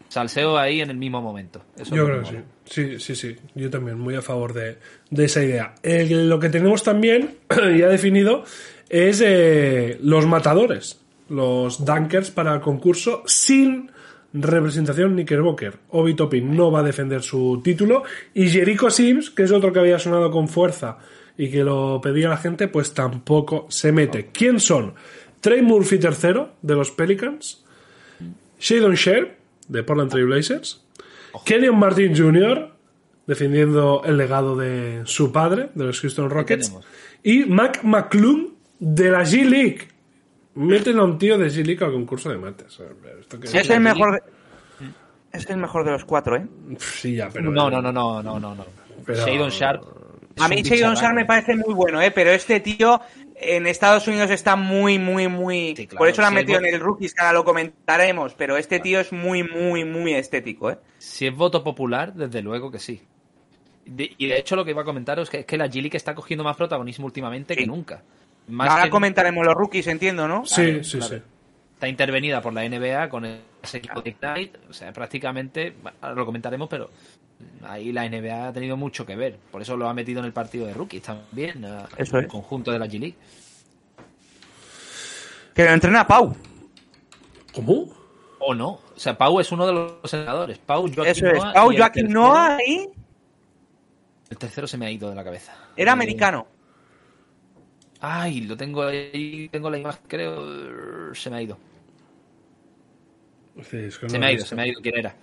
Salseo ahí en el mismo momento. Eso yo creo que sí. Sí, sí, sí. Yo también, muy a favor de, de esa idea. El- lo que tenemos también, ya definido, es eh, los matadores. Los dunkers para el concurso sin representación Knickerbocker. Obi Toppin no va a defender su título. Y Jericho Sims, que es otro que había sonado con fuerza y que lo pedía la gente, pues tampoco se mete. ¿Quién son? Trey Murphy tercero, de los Pelicans. Shadon Sharp, de Portland Trail Blazers. Kenyon Martin Jr., defendiendo el legado de su padre, de los Houston Rockets. Y Mac McClung, de la G-League. Meten a un tío de G-League al concurso de mates. ¿esto es el mejor de... Es el mejor de los cuatro, ¿eh? Sí, ya, pero... No, no, no, no, no, no, no. Pero- Shadon Sharp. es A mí Shadon. Sharp me parece muy bueno, ¿eh? Pero este tío en Estados Unidos está muy, muy, muy... Sí, claro, Por eso lo han sí, metido es en el Rookies, que ahora lo comentaremos. Pero este tío es muy, muy, muy estético, ¿eh? Si es voto popular, desde luego que sí. De- y de hecho lo que iba a comentaros es que, es que la G-League está cogiendo más protagonismo últimamente Sí. que nunca. Más ahora que- comentaremos los Rookies, entiendo, ¿no? Sí, Claro, sí, claro. sí. Está intervenida por la NBA con ese equipo de Ignite. O sea, prácticamente, ahora lo comentaremos, pero ahí la NBA ha tenido mucho que ver. Por eso lo ha metido en el partido de rookies también, Eso es. el conjunto de la G-League. Que lo entrena Pau. ¿Cómo? O no. O sea, Pau es uno de los senadores. Pau, Joaquín Eso es. Noah Pau el Joaquín tercero- Noah y El tercero se me ha ido de la cabeza. era Eh, americano. Ay, lo tengo ahí, tengo la imagen, creo. Se me ha ido. Sí, es que no Se me ha ido, visto. se me ha ido quién era.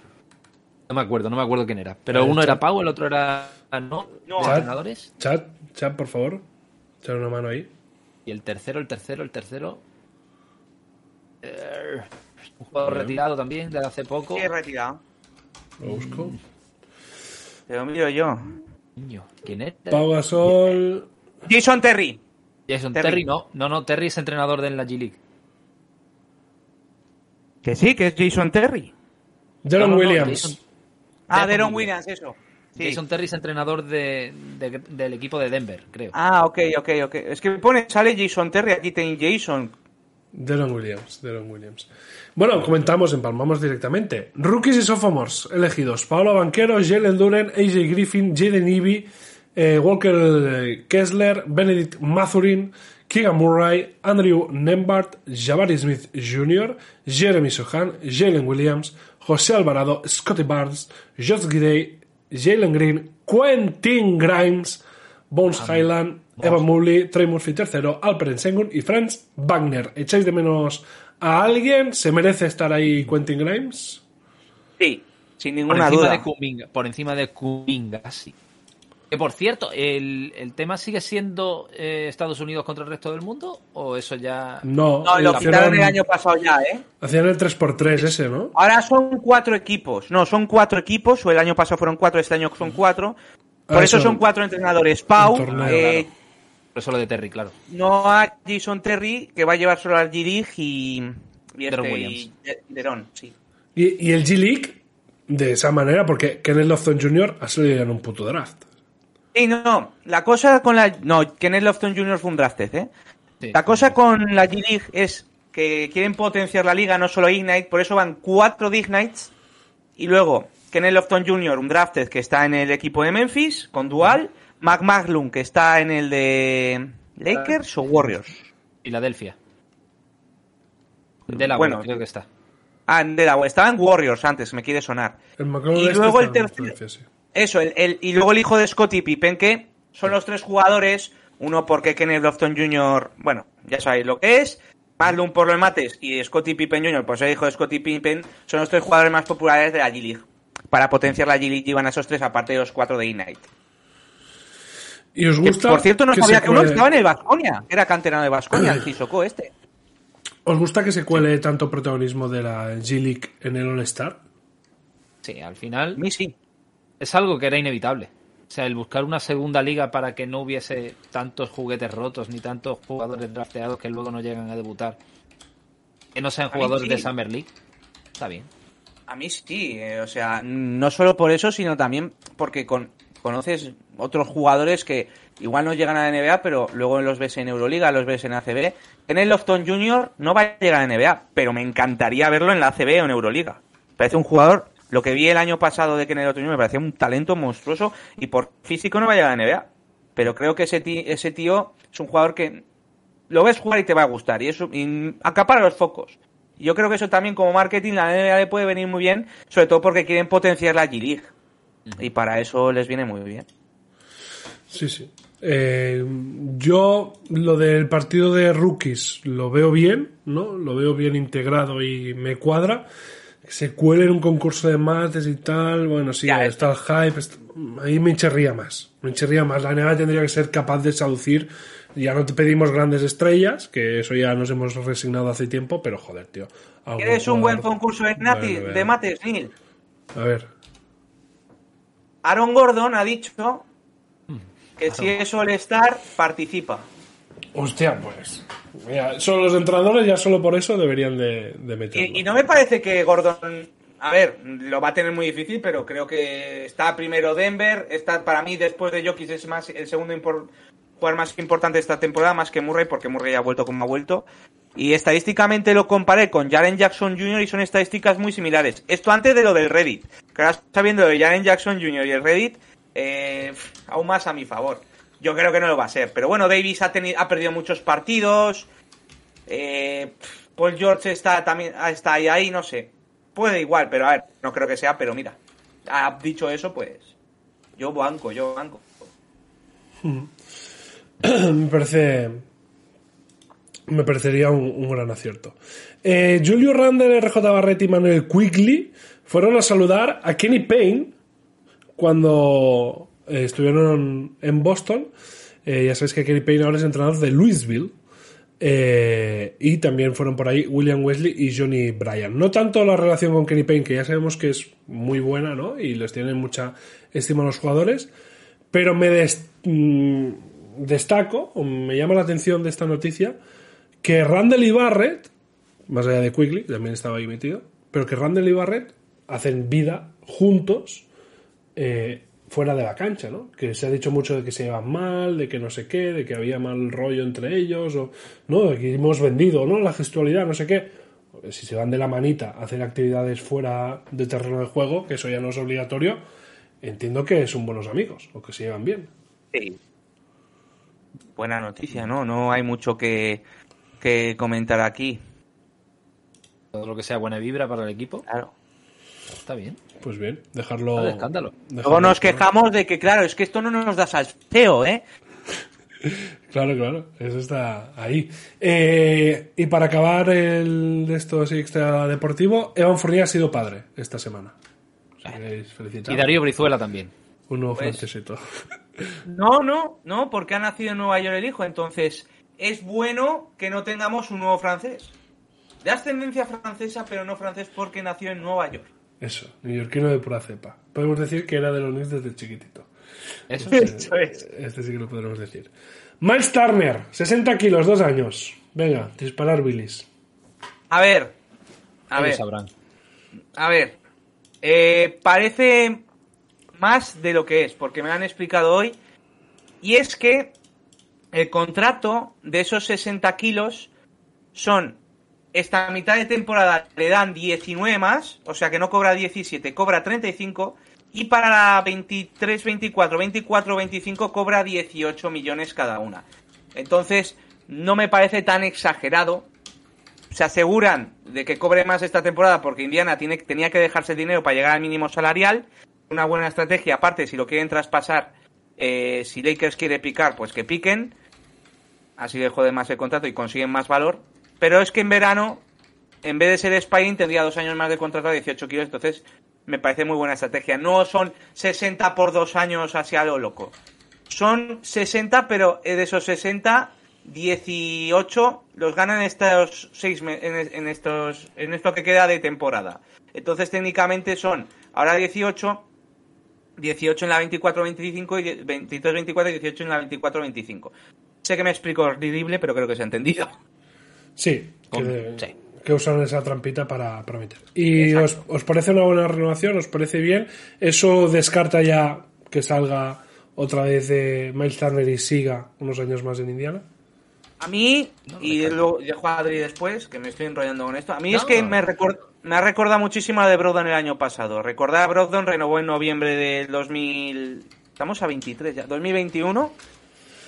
No me acuerdo, no me acuerdo quién era. Pero uno chat. era Pau, el otro era no, No. entrenadores. chat, chat, por favor. Echar una mano ahí. Y el tercero, el tercero, el tercero. eh, un jugador retirado también, de hace poco. Sí, retirado. Lo busco. Te lo miro yo. Niño, ¿Quién era? Pau Gasol. Jason Terry. Jason Terry. Terry. no. No, no, Terry es entrenador de la G League. Que sí, que es Jason Terry. Jaron No, no, no, Williams. Jason- Ah, Deron Williams. Eso. Sí. Jason Terry es entrenador de, de- del equipo de Denver, creo. Ah, ok, ok, ok. Es que pone, sale Jason Terry, aquí tiene Jason. Deron Williams, Deron Williams. Bueno, comentamos, empalmamos directamente. Rookies y sophomores elegidos. Paolo Banquero, Jalen Duren, AJ Griffin, Jaden Ivey, eh, Walker Kessler, Benedict Mathurin, Keegan Murray, Andrew Nembart, Jabari Smith Jr., Jeremy Sohan, Jalen Williams, José Alvarado, Scotty Barnes, Josh Gidey, Jalen Green, Quentin Grimes, Bones Highland, Evan Mobley, Trey Murphy III, Alperen Sengun y Franz Wagner. ¿Echáis de menos a alguien? ¿Se merece estar ahí Quentin Grimes? Sí, sin Por ninguna encima duda. de Kuminga, por encima de Kuminga, sí. Que por cierto, ¿el, el tema sigue siendo eh, Estados Unidos contra el resto del mundo? ¿O eso ya.? No, No, lo quitaron el año pasado ya, ¿eh? Hacían el 3x3 ese, ¿no? Ahora son cuatro equipos. No, son cuatro equipos. O el año pasado fueron cuatro, este año son cuatro. Por Ah, eso eso, son cuatro entrenadores. Pau, torneo, eh, Por eso lo de Terry, claro. no a Jason Terry, que va a llevar solo al G-League y, y, Deron este, Williams. y sí. Y, y el G-League, de esa manera, porque Kenneth Lofton Jr. ha salido en un puto draft. Sí, no, la cosa con la... No, Kenneth Lofton Jr. fue un drafted, ¿eh? Sí. La cosa con la G-League es que quieren potenciar la liga, no solo Ignite, por eso van cuatro de Ignites y luego Kenneth Lofton Jr., un drafted que está en el equipo de Memphis con Dual, Mac Maglum que está en el de Lakers o Warriors. Filadelfia. Delaware, Bueno. creo que está. Ah, en Delaware, estaba en Warriors antes, me quiere sonar. El Y este luego el Francia, sí. Eso, el, el- y luego el hijo de Scottie Pippen, que son los tres jugadores, uno porque Kenneth Lofton Jr., bueno, ya sabéis lo que es, Maglum por los mates y Scottie Pippen Jr., pues el hijo de Scottie Pippen, son los tres jugadores más populares de la G-League. Para potenciar la G-League iban a esos tres, aparte de los cuatro de Ignite. ¿Y os Que, gusta? por cierto, no que sabía que uno estaba en el Vasconia, era canterano de Vasconia, el Sissoko este. ¿Os gusta que se cuele tanto protagonismo de la G-League en el All-Star? Sí, al A final mí sí. Es algo que era inevitable. O sea, el buscar una segunda liga para que no hubiese tantos juguetes rotos ni tantos jugadores drafteados que luego no llegan a debutar. Que no sean jugadores sí. de Summer League. Está bien. A mí sí, eh, o sea, no solo por eso, sino también porque con, conoces otros jugadores que igual no llegan a la NBA, pero luego los ves en Euroliga, los ves en ACB. En el Lofton Jr. no va a llegar a la NBA, pero me encantaría verlo en la ACB o en Euroliga. Parece un jugador, lo que vi el año pasado de Kenneth Jr. me parecía un talento monstruoso y por físico no va a llegar a la NBA. Pero creo que ese tío, ese tío es un jugador que lo ves jugar y te va a gustar y eso y acapara los focos. Yo creo que eso también como marketing la NBA le puede venir muy bien, sobre todo porque quieren potenciar la G-League. Y para eso les viene muy bien. Sí, sí. Eh, yo lo del partido de rookies lo veo bien, ¿no? Lo veo bien integrado y me cuadra. Se cuele en un concurso de mates y tal, bueno, sí, Ya, está el hype, está- ahí me hincharía más, me hincharía más. La NBA tendría que ser capaz de seducir, ya no te pedimos grandes estrellas, que eso ya nos hemos resignado hace tiempo, pero joder, tío. ¿Quieres un buen concurso de, nati- Bueno, de vean. mates, Neil? A ver, Aaron Gordon ha dicho Hmm. que si es All-Star, participa. hostia, pues, mira, solo los entrenadores ya solo por eso deberían de, de meterlo. Y, y no me parece que Gordon, a ver, lo va a tener muy difícil, pero creo que está primero Denver, está para mí después de Jokic es más el segundo impor- jugador más importante de esta temporada, más que Murray, porque Murray ya ha vuelto como ha vuelto. Y estadísticamente lo comparé con Jaren Jackson Jr. y son estadísticas muy similares. Esto antes de lo del Reddit. Que ahora sabiendo de Jaren Jackson Jr. y el Reddit, eh, aún más a mi favor. Yo creo que no lo va a ser. Pero bueno, Davis ha, tenido, ha perdido muchos partidos. Eh, Paul George está también está ahí, ahí, no sé. Puede igual, pero a ver, no creo que sea, pero mira. Ha dicho eso, pues. Yo banco, yo banco. me parece. Me parecería un, gran acierto. Eh, Julio Randle, RJ Barrett y Manuel Quigley fueron a saludar a Kenny Payne cuando eh, estuvieron en Boston. Eh, ya sabéis que Kenny Payne ahora es entrenador de Louisville. Eh, y también fueron por ahí William Wesley y Johnny Bryan. No tanto la relación con Kenny Payne, que ya sabemos que es muy buena, ¿no? Y les tienen mucha estima a los jugadores. Pero me mm, destaco, o me llama la atención de esta noticia, que Randall y Barrett, más allá de Quigley, también estaba ahí metido, pero que Randall y Barrett hacen vida juntos eh, fuera de la cancha, ¿no? Que se ha dicho mucho de que se llevan mal, de que no sé qué, de que había mal rollo entre ellos, o no, de que hemos vendido, ¿no? La gestualidad, no sé qué. Si se van de la manita a hacer actividades fuera de terreno de juego, que eso ya no es obligatorio, entiendo que son buenos amigos, o que se llevan bien. Sí. Buena noticia, ¿no? No hay mucho que, que comentar aquí. Todo lo que sea buena vibra para el equipo, Claro. está bien. Pues bien, dejarlo. Vale, escándalo. dejarlo Luego nos claro. quejamos de que, claro, es que esto no nos da salseo, ¿eh? Claro, claro, eso está ahí. Eh, y para acabar el de esto así extra deportivo, Evan Fournier ha sido padre esta semana. Si. Y Darío Brizuela también. Un nuevo Pues- francesito. No, no, no, porque ha nacido en Nueva York el hijo. Entonces, es bueno que no tengamos un nuevo francés. De ascendencia francesa, pero no francés porque nació en Nueva York. Eso, neoyorquino de pura cepa. Podemos decir que era de los Knicks desde chiquitito. Eso Eso es. Este sí que lo podremos decir. Miles Turner, 60 kilos, dos años. Venga, disparar Willis. A ver, a ver, sabrán. a ver. Eh, parece más de lo que es, porque me lo han explicado hoy. Y es que el contrato de esos 60 kilos son esta mitad de temporada le dan 19 más, o sea que no cobra 17, cobra 35 y para la 23, 24, 24, 25 cobra 18 millones cada una. Entonces, no me parece tan exagerado. Se aseguran de que cobre más esta temporada porque Indiana tenía que dejarse dinero para llegar al mínimo salarial. Una buena estrategia, aparte, si lo quieren traspasar, eh, si Lakers quiere picar, pues que piquen. Así le jode más el contrato y consiguen más valor. Pero es que en verano, en vez de ser Spine, tendría dos años más de contrato a 18 kilos. Entonces, me parece muy buena estrategia. No son 60 por dos años hacia lo loco. Son 60, pero de esos 60, 18 los ganan estos seis en, en estos en esto que queda de temporada. Entonces, técnicamente son ahora 18, 18 en la 24-25 y 23-24 y 18 en la 24-25. Sé que me explico horrible, pero creo que se ha entendido. Sí, que, Con- sí. que usan esa trampita para, para meter. ¿Y os, os parece una buena renovación? ¿Os parece bien? ¿Eso descarta ya que salga otra vez de Miles Turner y siga unos años más en Indiana? A mí, y luego dejo a Adri después, que me estoy enrollando con esto. A mí es No. que me, record- me ha recordado muchísimo a de Brogdon el año pasado. Recordad, a Brogdon renovó en noviembre del 2000. Estamos a 23 ya, 2021.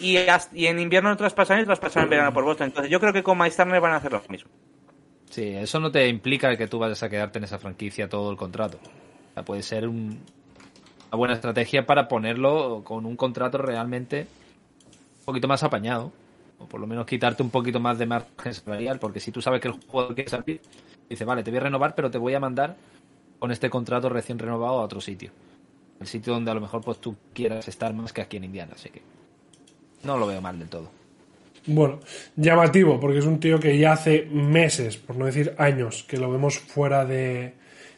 Y, hasta- y en invierno traspasaron y traspasaron en verano por Boston. Entonces yo creo que con Turner van a hacer lo mismo. Sí, eso no te implica que tú vayas a quedarte en esa franquicia todo el contrato. O sea, puede ser un- una buena estrategia para ponerlo con un contrato realmente un poquito más apañado. O por lo menos quitarte un poquito más de margen salarial. Porque si tú sabes que el jugador quiere salir, dice, vale, te voy a renovar, pero te voy a mandar con este contrato recién renovado a otro sitio. El sitio donde a lo mejor pues tú quieras estar más que aquí en Indiana. Así que no lo veo mal del todo. Bueno, llamativo, porque es un tío que ya hace meses, por no decir años, que lo vemos fuera de,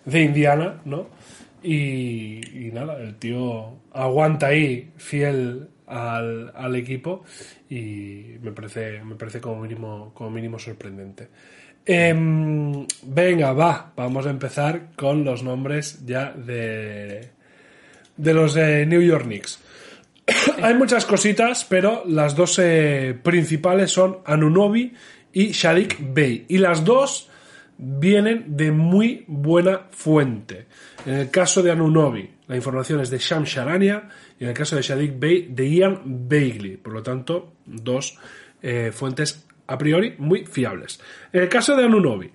de Indiana, ¿no? Y, nada, el tío aguanta ahí, fiel al, al equipo, y me parece, me parece como mínimo, como mínimo sorprendente. Em, venga, va, vamos a empezar con los nombres ya de, de los de New York Knicks. Hay muchas cositas, pero las dos eh, principales son Anunobi y Shadik Bey. Y las dos vienen de muy buena fuente. En el caso de Anunobi, la información es de Sham Sharania y en el caso de Shadik Bey, de Ian Bagley. Por lo tanto, dos eh, fuentes a priori muy fiables. En el caso de Anunobi,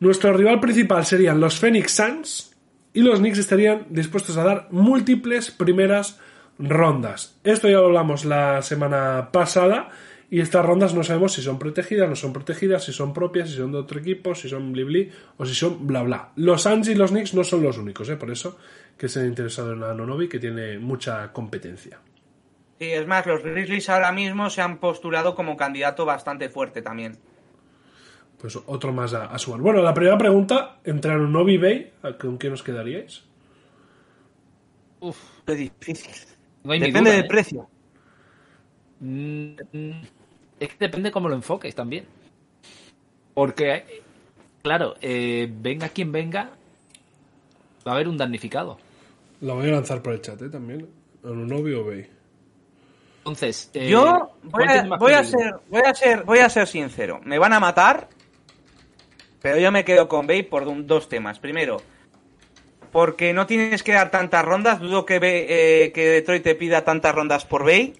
nuestro rival principal serían los Phoenix Suns y los Knicks estarían dispuestos a dar múltiples primeras rondas. Esto ya lo hablamos la semana pasada y estas rondas no sabemos si son protegidas, no son protegidas, si son propias, si son de otro equipo, si son bli bli o si son bla bla. Los Suns y los Knicks no son los únicos, ¿eh? por eso que se han interesado en Anunobi que tiene mucha competencia. Sí, es más, los Grizzlies ahora mismo se han postulado como candidato bastante fuerte también. Pues otro más a, a sumar. Bueno, la primera pregunta, entre Anunobi y Bay, ¿con qué nos quedaríais? Uf, Qué difícil. No hay ni Depende duda, del ¿eh? precio. Mm, mm, Es que depende cómo lo enfoques también. Porque, eh, claro, eh, venga quien venga, va a haber un damnificado. La voy a lanzar por el chat, ¿eh? También. Anunobi o Bay. Entonces, eh, Yo voy ¿cuál a, voy, ser, voy, a ser, voy a ser sincero. Me van a matar, pero yo me quedo con Bay por un- dos temas. Primero, porque no tienes que dar tantas rondas. Dudo que, eh, que Detroit te pida tantas rondas por Bay.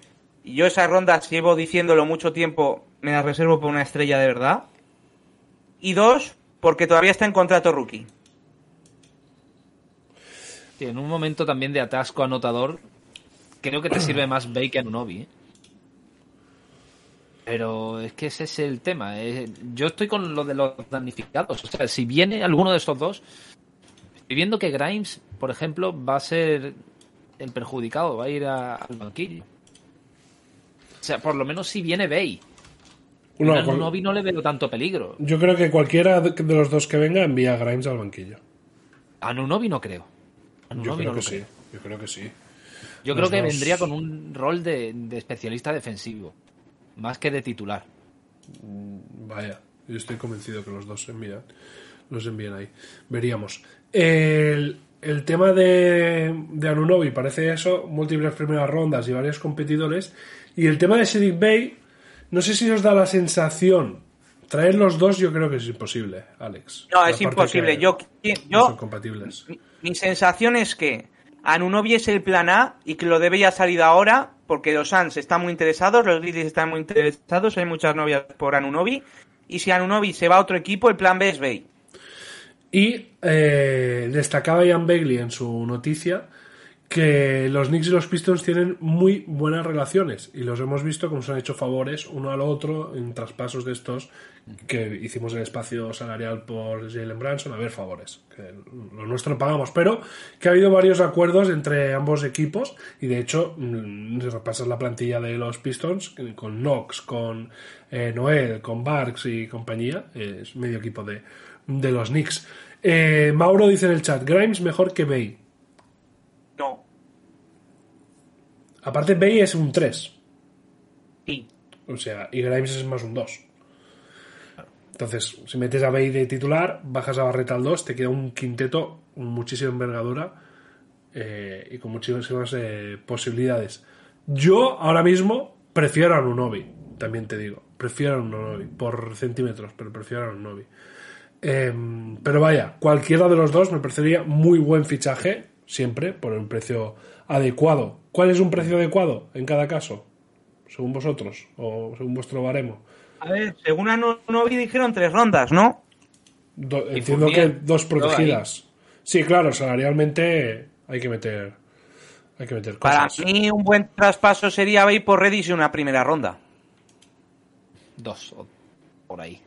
Yo esas rondas llevo diciéndolo mucho tiempo, me las reservo por una estrella de verdad. Y dos, porque todavía está en contrato rookie. Sí, en un momento también de atasco anotador, creo que te sirve más Bay que Anunobi. ¿eh? Pero es que ese es el tema. eh. Yo estoy con lo de los damnificados. O sea, si viene alguno de estos dos, estoy viendo que Grimes, por ejemplo, va a ser el perjudicado, va a ir a- al banquillo. O sea, por lo menos si viene Bay. No, a cual- no le veo tanto peligro. yo creo que cualquiera de los dos que venga envía a Grimes al banquillo. A Anunobi no creo. Yo Anunobi creo no que sí. creo. Yo creo que sí. Yo Los creo que dos. vendría con un rol de, de especialista defensivo, más que de titular. Vaya, yo estoy convencido que los dos se envían. Los envían ahí. Veríamos. El, el tema de, de Anunobi parece eso, múltiples primeras rondas y varios competidores. Y el tema de Cedric Bay, no sé si os da la sensación. Traer los dos yo creo que es imposible, Alex. No, es imposible. que Yo, no yo, son compatibles. Mi, mi sensación es que Anunobi es el plan A y que lo debe ya salir ahora porque los Suns están muy interesados, los Grizzlies están muy interesados, hay muchas novias por Anunobi y si Anunobi se va a otro equipo, el plan B es Bay. Y eh, destacaba Ian Begley en su noticia que los Knicks y los Pistons tienen muy buenas relaciones y los hemos visto como se han hecho favores uno al otro en traspasos de estos que hicimos el espacio salarial por Jalen Branson, a ver favores, que lo nuestro pagamos, pero que ha habido varios acuerdos entre ambos equipos y de hecho, mm, si repasas la plantilla de los Pistons, con Knox, con eh, Noel, con Barks y compañía, es medio equipo de, de los Knicks. Eh, Mauro dice en el chat, Grimes mejor que Bay. No. Aparte, Bay es un 3. Sí. O sea, y Grimes es más un 2. Entonces, si metes a Bay de titular, bajas a Barreta al 2, te queda un quinteto con muchísima envergadura eh, y con muchísimas eh, posibilidades. Yo ahora mismo prefiero a Nunobi, también te digo. Prefiero a Nunobi, por centímetros, pero prefiero a Nunobi. Eh, pero vaya, cualquiera de los dos me parecería muy buen fichaje, siempre, por un precio adecuado. ¿Cuál es un precio adecuado en cada caso? Según vosotros, o según vuestro baremo. A ver, según Anunobi dijeron tres rondas, ¿no? Do- Y entiendo que dos protegidas. Sí, claro, salarialmente hay que meter hay que meter Para cosas. mí un buen traspaso sería Bay por Redis en una primera ronda. Dos, o por ahí.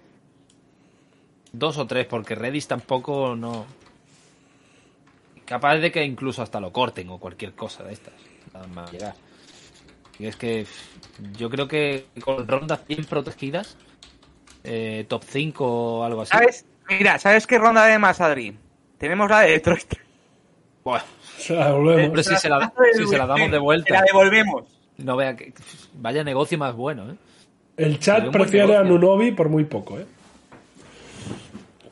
Dos o tres, porque Redis tampoco no... Capaz de que incluso hasta lo corten o cualquier cosa de estas. Nada más llegar. Y es que yo creo que con rondas bien protegidas, eh, top 5 o algo así. ¿Sabes? Mira, ¿sabes qué ronda de más, Adri? Tenemos la de Detroit. Bueno, si se la, si se la damos de vuelta, la devolvemos. no vea que... Vaya negocio más bueno, ¿eh? El chat prefiere a. Nunobi por muy poco, ¿eh?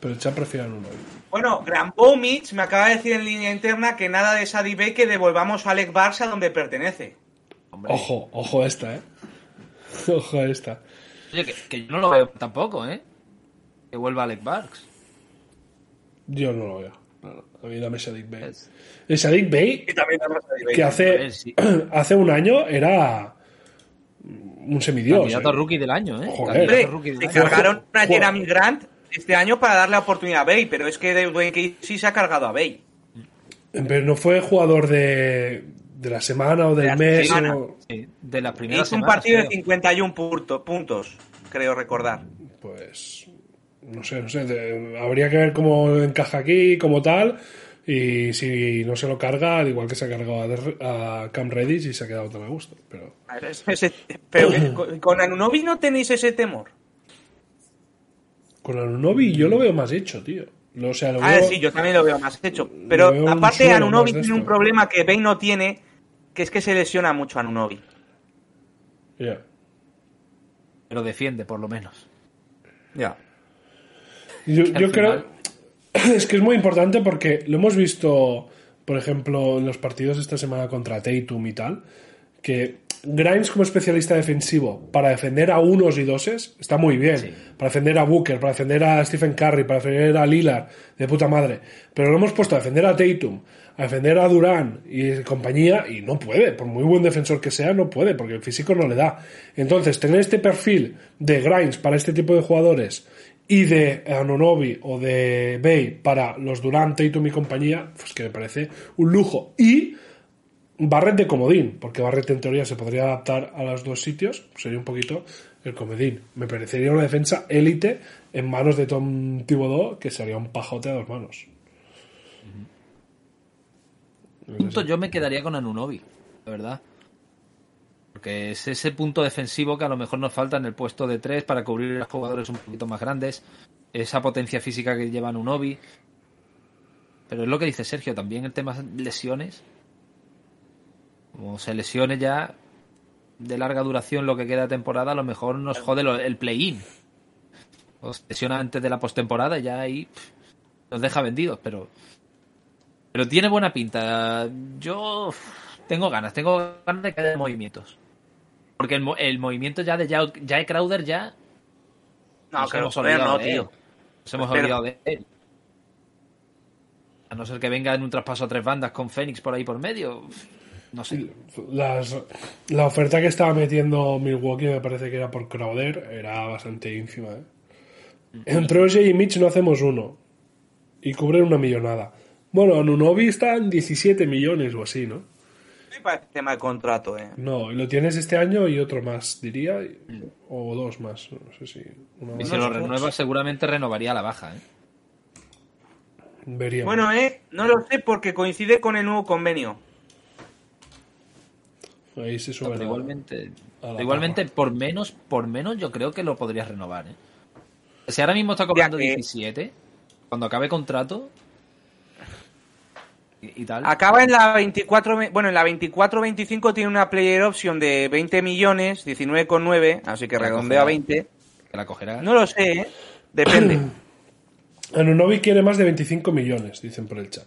Pero el chat prefiere a Nunobi. Bueno, Gran Mitch me acaba de decir en línea interna que nada de Sadie Bay que devolvamos a Alec Barça donde pertenece. Hombre, Ojo, ojo esta, ¿eh? Ojo esta. Oye, que, que yo no lo veo tampoco, ¿eh? Que vuelva Alec Barks. Yo no lo veo. A mí dame Sadik Bey. Es- El Sadik Bey, Y también a que hace, sí. hace un año era un semidios. Candidato ¿eh? a rookie del año, ¿eh? Joder. Candidato a rookie del se año. cargaron a Jeremy Grant este año para darle oportunidad a Bay, pero es que Dwayne Casey se ha cargado a Bay. Pero no fue jugador de, de la semana o del la mes. semana. o- Sí, de las primeras Hizo un semanas, partido de creo. 51 punto- puntos, creo recordar. Pues no sé, no sé. de- habría que ver cómo encaja aquí, como tal. Y si no se lo carga, al igual que se ha cargado a, Der- a Cam Reddish y se ha quedado tan a gusto. Pero A ver, es- ese- pero que con- con Anunobi no tenéis ese temor. Con Anunobi yo lo veo más hecho, tío. O sea, lo Ah, sí, yo también lo veo más hecho. Pero aparte, Anunobi tiene un problema que Bay no tiene, que es que se lesiona mucho a Anunobi. Ya. Pero defiende, por lo menos. Ya. Yo, creo. Es que es muy importante porque lo hemos visto, por ejemplo, en los partidos esta semana contra Tatum y tal, que Grimes como especialista defensivo para defender a unos y doses está muy bien. Sí. Para defender a Booker, para defender a Stephen Curry, para defender a Lillard, de puta madre. Pero lo hemos puesto a defender a Tatum, a defender a Durán y compañía y no puede. Por muy buen defensor que sea, no puede porque el físico no le da. Entonces, tener este perfil de Grimes para este tipo de jugadores y de Anunobi o de Bay para los Durant, Tatum y compañía, pues que me parece un lujo. Y Barrett de comodín, porque Barrett en teoría se podría adaptar a los dos sitios, sería un poquito el comodín. Me parecería una defensa élite en manos de Tom Thibodeau, que sería un pajote a dos manos. Punto, yo me quedaría con Anunobi, la verdad. Porque es ese punto defensivo que a lo mejor nos falta en el puesto de tres para cubrir a jugadores un poquito más grandes. Esa potencia física que lleva Anunobi. Pero es lo que dice Sergio, también el tema de lesiones. Como se lesione ya de larga duración lo que queda de temporada, a lo mejor nos jode lo- el play-in. O se lesiona antes de la postemporada y ya ahí pff, nos deja vendidos, pero pero tiene buena pinta. Yo tengo ganas, tengo ganas de que haya movimientos. Porque el, mo- el movimiento ya de Jae Crowder ya No, nos que hemos olvidado no, de él. tío. Nos hemos Pero- olvidado de él. A no ser que venga en un traspaso a tres bandas con Fénix por ahí por medio. No sé. Las- la oferta que estaba metiendo Milwaukee me parece que era por Crowder, era bastante ínfima. ¿eh? Entre Oje y Mitch no hacemos uno. Y cubren una millonada. Bueno, Anunobi está en 17 millones o así, ¿no? Me parece mal contrato, eh. No, y lo tienes este año y otro más, diría. O dos más, no sé si. uno Y si lo renueva, seguramente renovaría la baja. ¿eh? Veríamos. Bueno, eh, no lo sé porque coincide con el nuevo convenio. Ahí se sube Pero igualmente, igualmente por menos, por menos yo creo que lo podrías renovar. ¿eh? Si ahora mismo está cobrando que- 17, cuando acabe contrato y, tal, Acaba en la 24, ve- bueno, en la 24-25 tiene una player option de 20 millones, 19,9, así que redondea a cogerá. 20. que la cogerá. No lo sé, eh. Depende. Anunobi quiere más de 25 millones, dicen por el chat.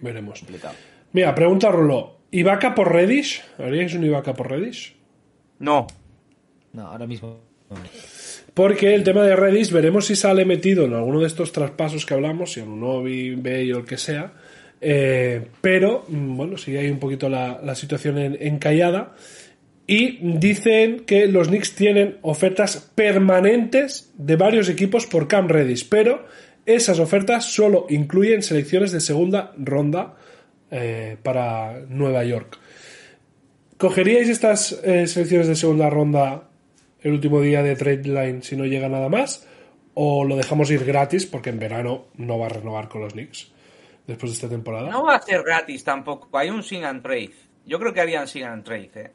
Veremos. complicado. Mira, pregunta Rulo. ¿Ibaka por Reddish? ¿Haríais un Ibaka por Reddish? No. No, ahora mismo. no. Porque el tema de Redis, veremos si sale metido en alguno de estos traspasos que hablamos, si Anunobi, Bay o el que sea. Eh, pero, mm, bueno, sigue ahí un poquito la, la situación en- encallada. Y dicen que los Knicks tienen ofertas permanentes de varios equipos por Cam Redis, pero esas ofertas solo incluyen selecciones de segunda ronda eh, para Nueva York. ¿Cogeríais estas eh, selecciones de segunda ronda el último día de trade line si no llega nada más? ¿O lo dejamos ir gratis porque en verano no va a renovar con los Knicks después de esta temporada? No va a ser gratis tampoco. Hay un sing and trade. Yo creo que harían sing and trade, eh.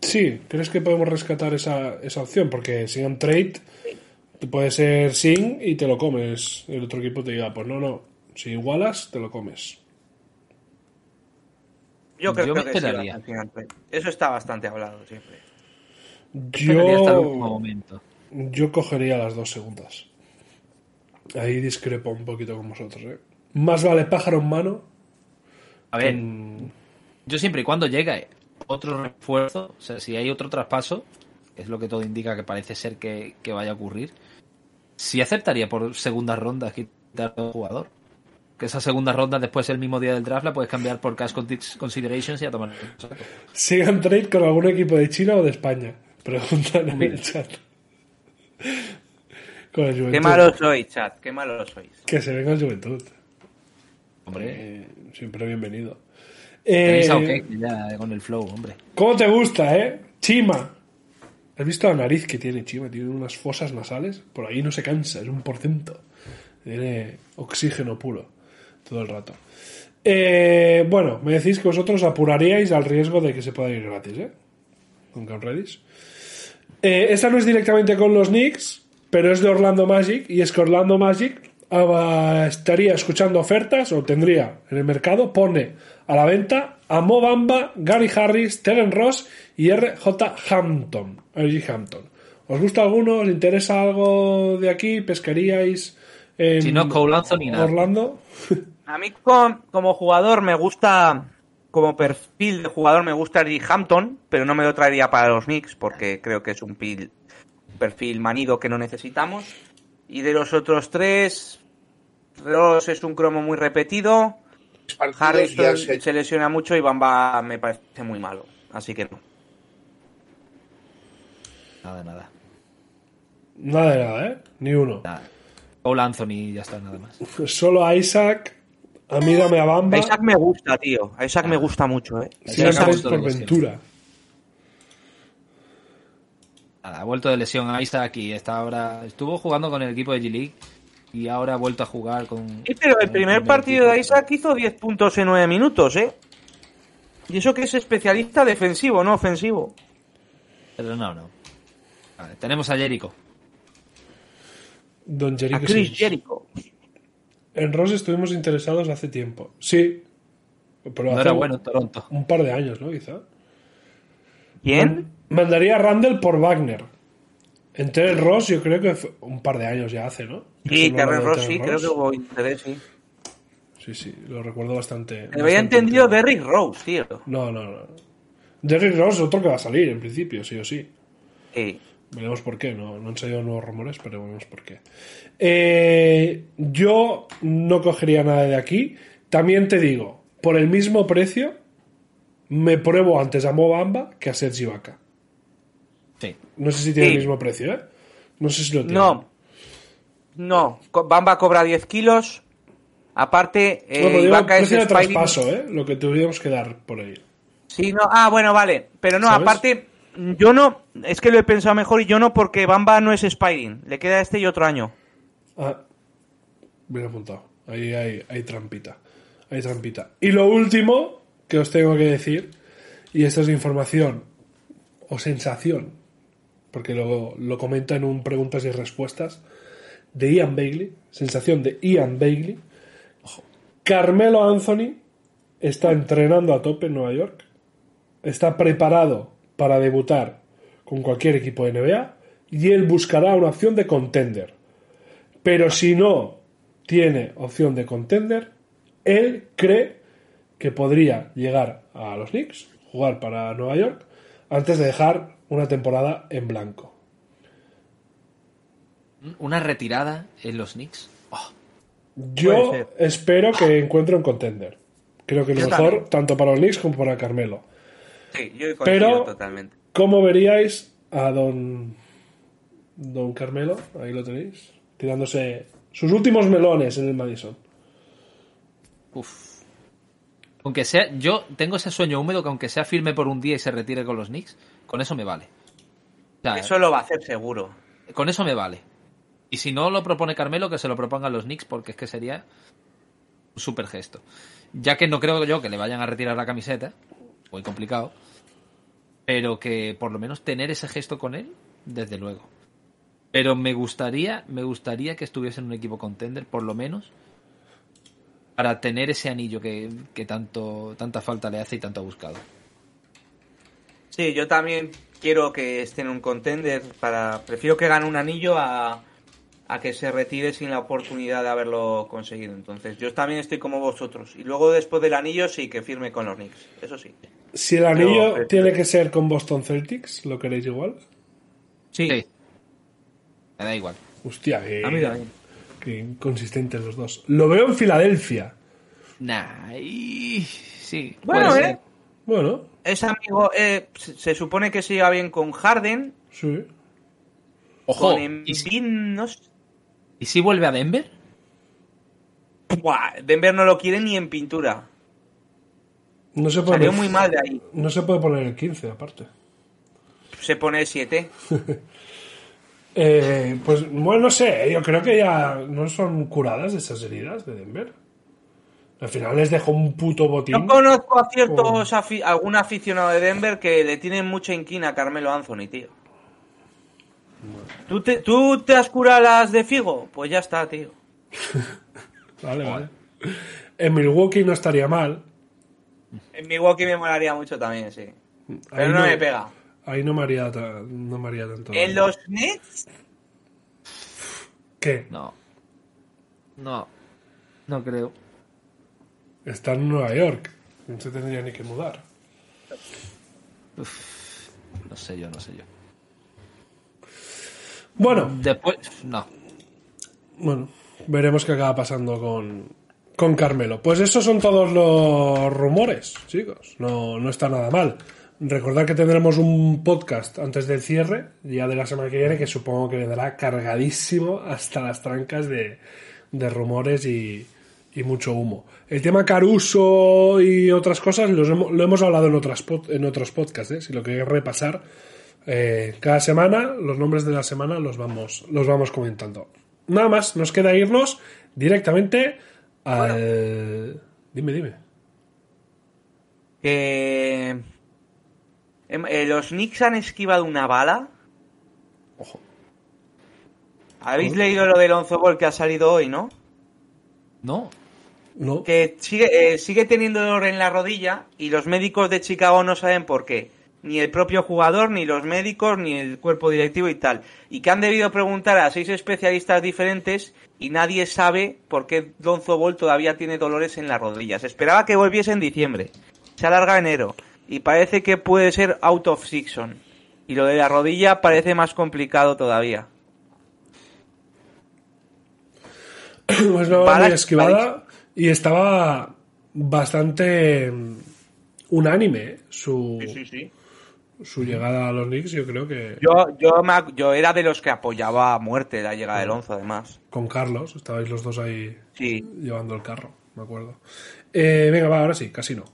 Sí, ¿crees que podemos rescatar esa, esa opción? Porque si en trade te puede ser sin y te lo comes. El otro equipo te diga, pues no, no, si igualas, te lo comes. Yo creo Yo me que esperaría. Eso está bastante hablado siempre. Yo, momento. yo cogería las dos segundas. Ahí discrepo un poquito con vosotros. ¿eh? Más vale pájaro en mano. A ver, yo siempre y cuando llegue otro refuerzo, o sea, si hay otro traspaso, que es lo que todo indica que parece ser que, que vaya a ocurrir, sí aceptaría por segunda ronda quitar a un jugador. Que esa segunda ronda, después el mismo día del draft, la puedes cambiar por cash considerations y a tomar. ¿Sigan trade con algún equipo de China o de España? Preguntan en el chat. Con el Juventud. Qué malo sois, chat, qué malo sois. Que se venga el Juventud. Hombre, Eh, siempre bienvenido. Eh, ya con el flow, hombre. ¿Cómo te gusta, eh? Chima. ¿Has visto la nariz que tiene Chima? Tiene unas fosas nasales. Por ahí no se cansa, es un porcento. Tiene oxígeno puro todo el rato. Eh, bueno, me decís que vosotros apuraríais al riesgo de que se pueda ir gratis, ¿eh? Con Cam Reddish. Eh, esta no es directamente con los Knicks, pero es de Orlando Magic. Y es que Orlando Magic estaría escuchando ofertas, o tendría en el mercado, pone a la venta a Mo Bamba, Gary Harris, Terren Ross y RJ Hampton. RG Hampton. ¿Os gusta alguno? ¿Os interesa algo de aquí? ¿Pescaríais en Si no. Orlando? A mí com- como jugador me gusta, como perfil de jugador me gusta Rick Hampton, pero no me lo traería para los Knicks porque creo que es un pil- perfil manido que no necesitamos. Y de los otros tres, Ross es un cromo muy repetido, Partidos Harris ya se... se- lesiona mucho y Bamba me parece muy malo, así que no. Nada, nada. Nada de nada, ¿eh? Ni uno. nada. Cole Anthony ya está, nada más. Solo a Isaac. A mí dame a Bamba. A Isaac me gusta, tío. A Isaac me gusta mucho, eh. Si Isaac vuelto por de lesión. Ventura. Nada, ha vuelto de lesión a Isaac y está ahora. Estuvo jugando con el equipo de G-League y ahora ha vuelto a jugar con. Sí, pero el con primer partido equipo. de Isaac hizo 10 puntos en 9 minutos, ¿eh? Y eso que es especialista defensivo, no ofensivo. Pero no, no. Vale, tenemos a Jericho. Don A Jericho Chris Sims. Jericho. En Ross estuvimos interesados hace tiempo. Sí. Pero No hace era un- bueno en Toronto. Un par de años, ¿no? Quizá. ¿Quién? Mandaría a Randall por Wagner. Entre el Ross, yo creo que fue un par de años ya hace, ¿no? Sí, de Ross, sí, creo que hubo interés, sí. Sí, sí, lo recuerdo bastante. Me bastante había entendido. Derrick Rose, tío. No, no, no. Derrick Ross es otro que va a salir, en principio, sí o sí. Sí. Veremos por qué, no, no han salido nuevos rumores, pero veremos por qué. Eh, yo no cogería nada de aquí. También te digo, por el mismo precio, me pruebo antes a Mobamba que a Sergi Vaca. Sí. No sé si tiene Sí. el mismo precio, ¿eh? No sé si lo tiene. No. No. Bamba cobra 10 kilos. Aparte, eh, No, pero digo, Ibaka es Spidey- traspaso, ¿eh? Lo que tendríamos que dar por ahí. Sí, no. Ah, bueno, vale. Pero no, ¿Sabes? aparte, yo no. Es que lo he pensado mejor y yo no porque Bamba no es Spiding. Le queda este y otro año. Ah, bien apuntado. Ahí hay, hay trampita. Hay trampita. Y lo último que os tengo que decir, y esto es información o sensación, porque lo, lo comenta en un preguntas y respuestas, de Ian Bailey, sensación de Ian Bailey. Carmelo Anthony está entrenando a tope en Nueva York, está preparado para debutar con cualquier equipo de NBA y él buscará una opción de contender. Pero si no tiene opción de contender, él cree que podría llegar a los Knicks, jugar para Nueva York, antes de dejar una temporada en blanco. Una retirada en los Knicks. Oh, Yo espero que encuentre un contender. Creo que lo Yo mejor, también. tanto para los Knicks como para Carmelo. Sí, yo coincido Pero- totalmente. ¿Cómo veríais a don, don Carmelo? Ahí lo tenéis. Tirándose sus últimos melones en el Madison. uf. Aunque sea, yo tengo ese sueño húmedo que aunque sea firme por un día y se retire con los Knicks, con eso me vale. O sea, Eso lo va a hacer seguro. con eso me vale. Y si no lo propone Carmelo, que se lo propongan los Knicks, porque es que sería un super gesto. Ya que no creo yo que le vayan a retirar la camiseta, muy complicado, pero que por lo menos tener ese gesto con él, desde luego. Pero me gustaría, me gustaría que estuviese en un equipo contender, por lo menos, para tener ese anillo que, que tanto, tanta falta le hace y tanto ha buscado. Sí, yo también quiero que esté en un contender para. Prefiero que gane un anillo a, a que se retire sin la oportunidad de haberlo conseguido. Entonces, yo también estoy como vosotros. Y luego después del anillo sí que firme con los Knicks. Eso sí. Si el anillo Pero- tiene que ser con Boston Celtics, ¿lo queréis igual? Sí. Me da igual. Hostia, que, A mí también. que inconsistentes los dos. Lo veo en Filadelfia. Nah, y... sí. Bueno, puede eh. ser. Bueno, Es amigo, eh, se se supone que se lleva bien con Harden, sí. Ojo, con ¿y si, Embiid, no sé. y si vuelve a Denver? Buah, Denver no lo quiere ni en pintura. No se puede, Salió muy mal de ahí. no se puede poner el 15, aparte. Se pone el 7. Eh, pues bueno, no sé, yo creo que ya no son curadas esas heridas de Denver. Al final les dejó un puto botín. Yo conozco a ciertos afi- algún aficionado de Denver que le tienen mucha inquina a Carmelo Anthony, tío. ¿Tú te, ¿Tú te has curado las de Figo? Pues ya está, tío. Vale, vale. En Milwaukee no estaría mal. En Milwaukee me molaría mucho también, sí. Pero Ahí no, me pega. Ahí no me haría, ta- no me haría tanto. En los Nets, ¿Qué? No. No. No creo. Está en Nueva York. No se tendría ni que mudar. No sé yo, no sé yo. Bueno, Después, no. bueno, veremos qué acaba pasando con, con Carmelo. Pues esos son todos los rumores, chicos. No, no está nada mal. Recordad que tendremos un podcast antes del cierre, ya de la semana que viene, que supongo que vendrá cargadísimo hasta las trancas de, de rumores y, mucho humo. El tema Caruso y otras cosas lo hemos hablado en, otras en otros podcasts, ¿eh? si lo queréis repasar. eh, cada semana, los nombres de la semana los vamos, los vamos comentando. Nada más, nos queda irnos directamente al... Dime, dime. que em, eh, los Knicks han esquivado una bala. Ojo. ¿Habéis leído lo del Onzo Ball que ha salido hoy, no? No. No. Que sigue, eh, sigue teniendo dolor en la rodilla y los médicos de Chicago no saben por qué. Ni el propio jugador, ni los médicos, ni el cuerpo directivo y tal. Y que han debido preguntar a seis especialistas diferentes y nadie sabe por qué Lonzo Ball todavía tiene dolores en las rodillas. Se esperaba que volviese en diciembre. Se alarga enero. Y parece que puede ser out of season. Y lo de la rodilla parece más complicado todavía. Pues no, muy esquivada y estaba bastante mm, unánime ¿eh? su, su llegada a los Knicks. Yo creo que Yo, yo, me yo era de los que apoyaba a muerte la llegada del Lonzo, además. con Carlos estabais los dos ahí Sí. llevando el carro, me acuerdo. Eh, venga, va, ahora sí, casi no.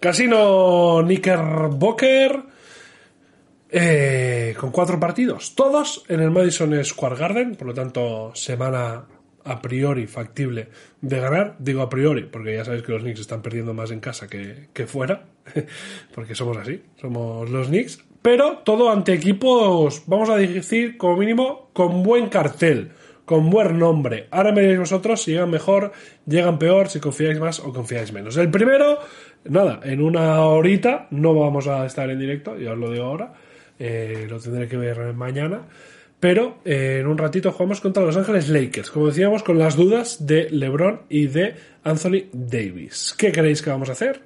Casino Knickerbocker eh, con cuatro partidos, todos en el Madison Square Garden, por lo tanto, semana a priori factible de ganar. Digo a priori, porque ya sabéis que los Knicks están perdiendo más en casa que, que fuera, porque somos así, somos los Knicks. Pero todo ante equipos, vamos a decir, como mínimo, con buen cartel, con buen nombre. Ahora me diréis vosotros si llegan mejor, llegan peor, si confiáis más o confiáis menos. El primero, nada, en una horita, no vamos a estar en directo, ya os lo digo ahora, eh, lo tendré que ver mañana. Pero eh, en un ratito jugamos contra Los Ángeles Lakers, como decíamos, con las dudas de LeBron y de Anthony Davis. ¿Qué creéis que vamos a hacer?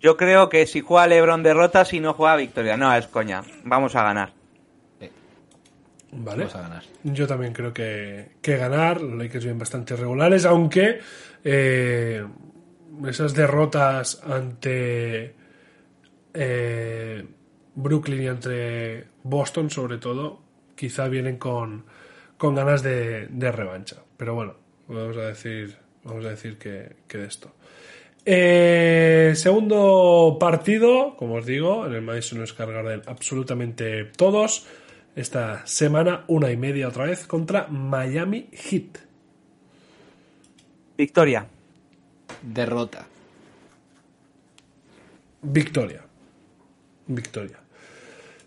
Yo creo que si juega LeBron derrota, si no juega victoria. No, es coña. Vamos a ganar. Vale. Vamos a ganar. Yo también creo que, que ganar. Los Lakers vienen bastante regulares, aunque eh, esas derrotas ante eh, Brooklyn y entre Boston, sobre todo, quizá vienen con, con ganas de, de revancha. Pero bueno, vamos a decir, vamos a decir que, que de esto. Eh, segundo partido, como os digo, en el Madison Square Garden, absolutamente todos. Esta semana, una y media otra vez contra Miami Heat. Victoria. Derrota. Victoria. Victoria.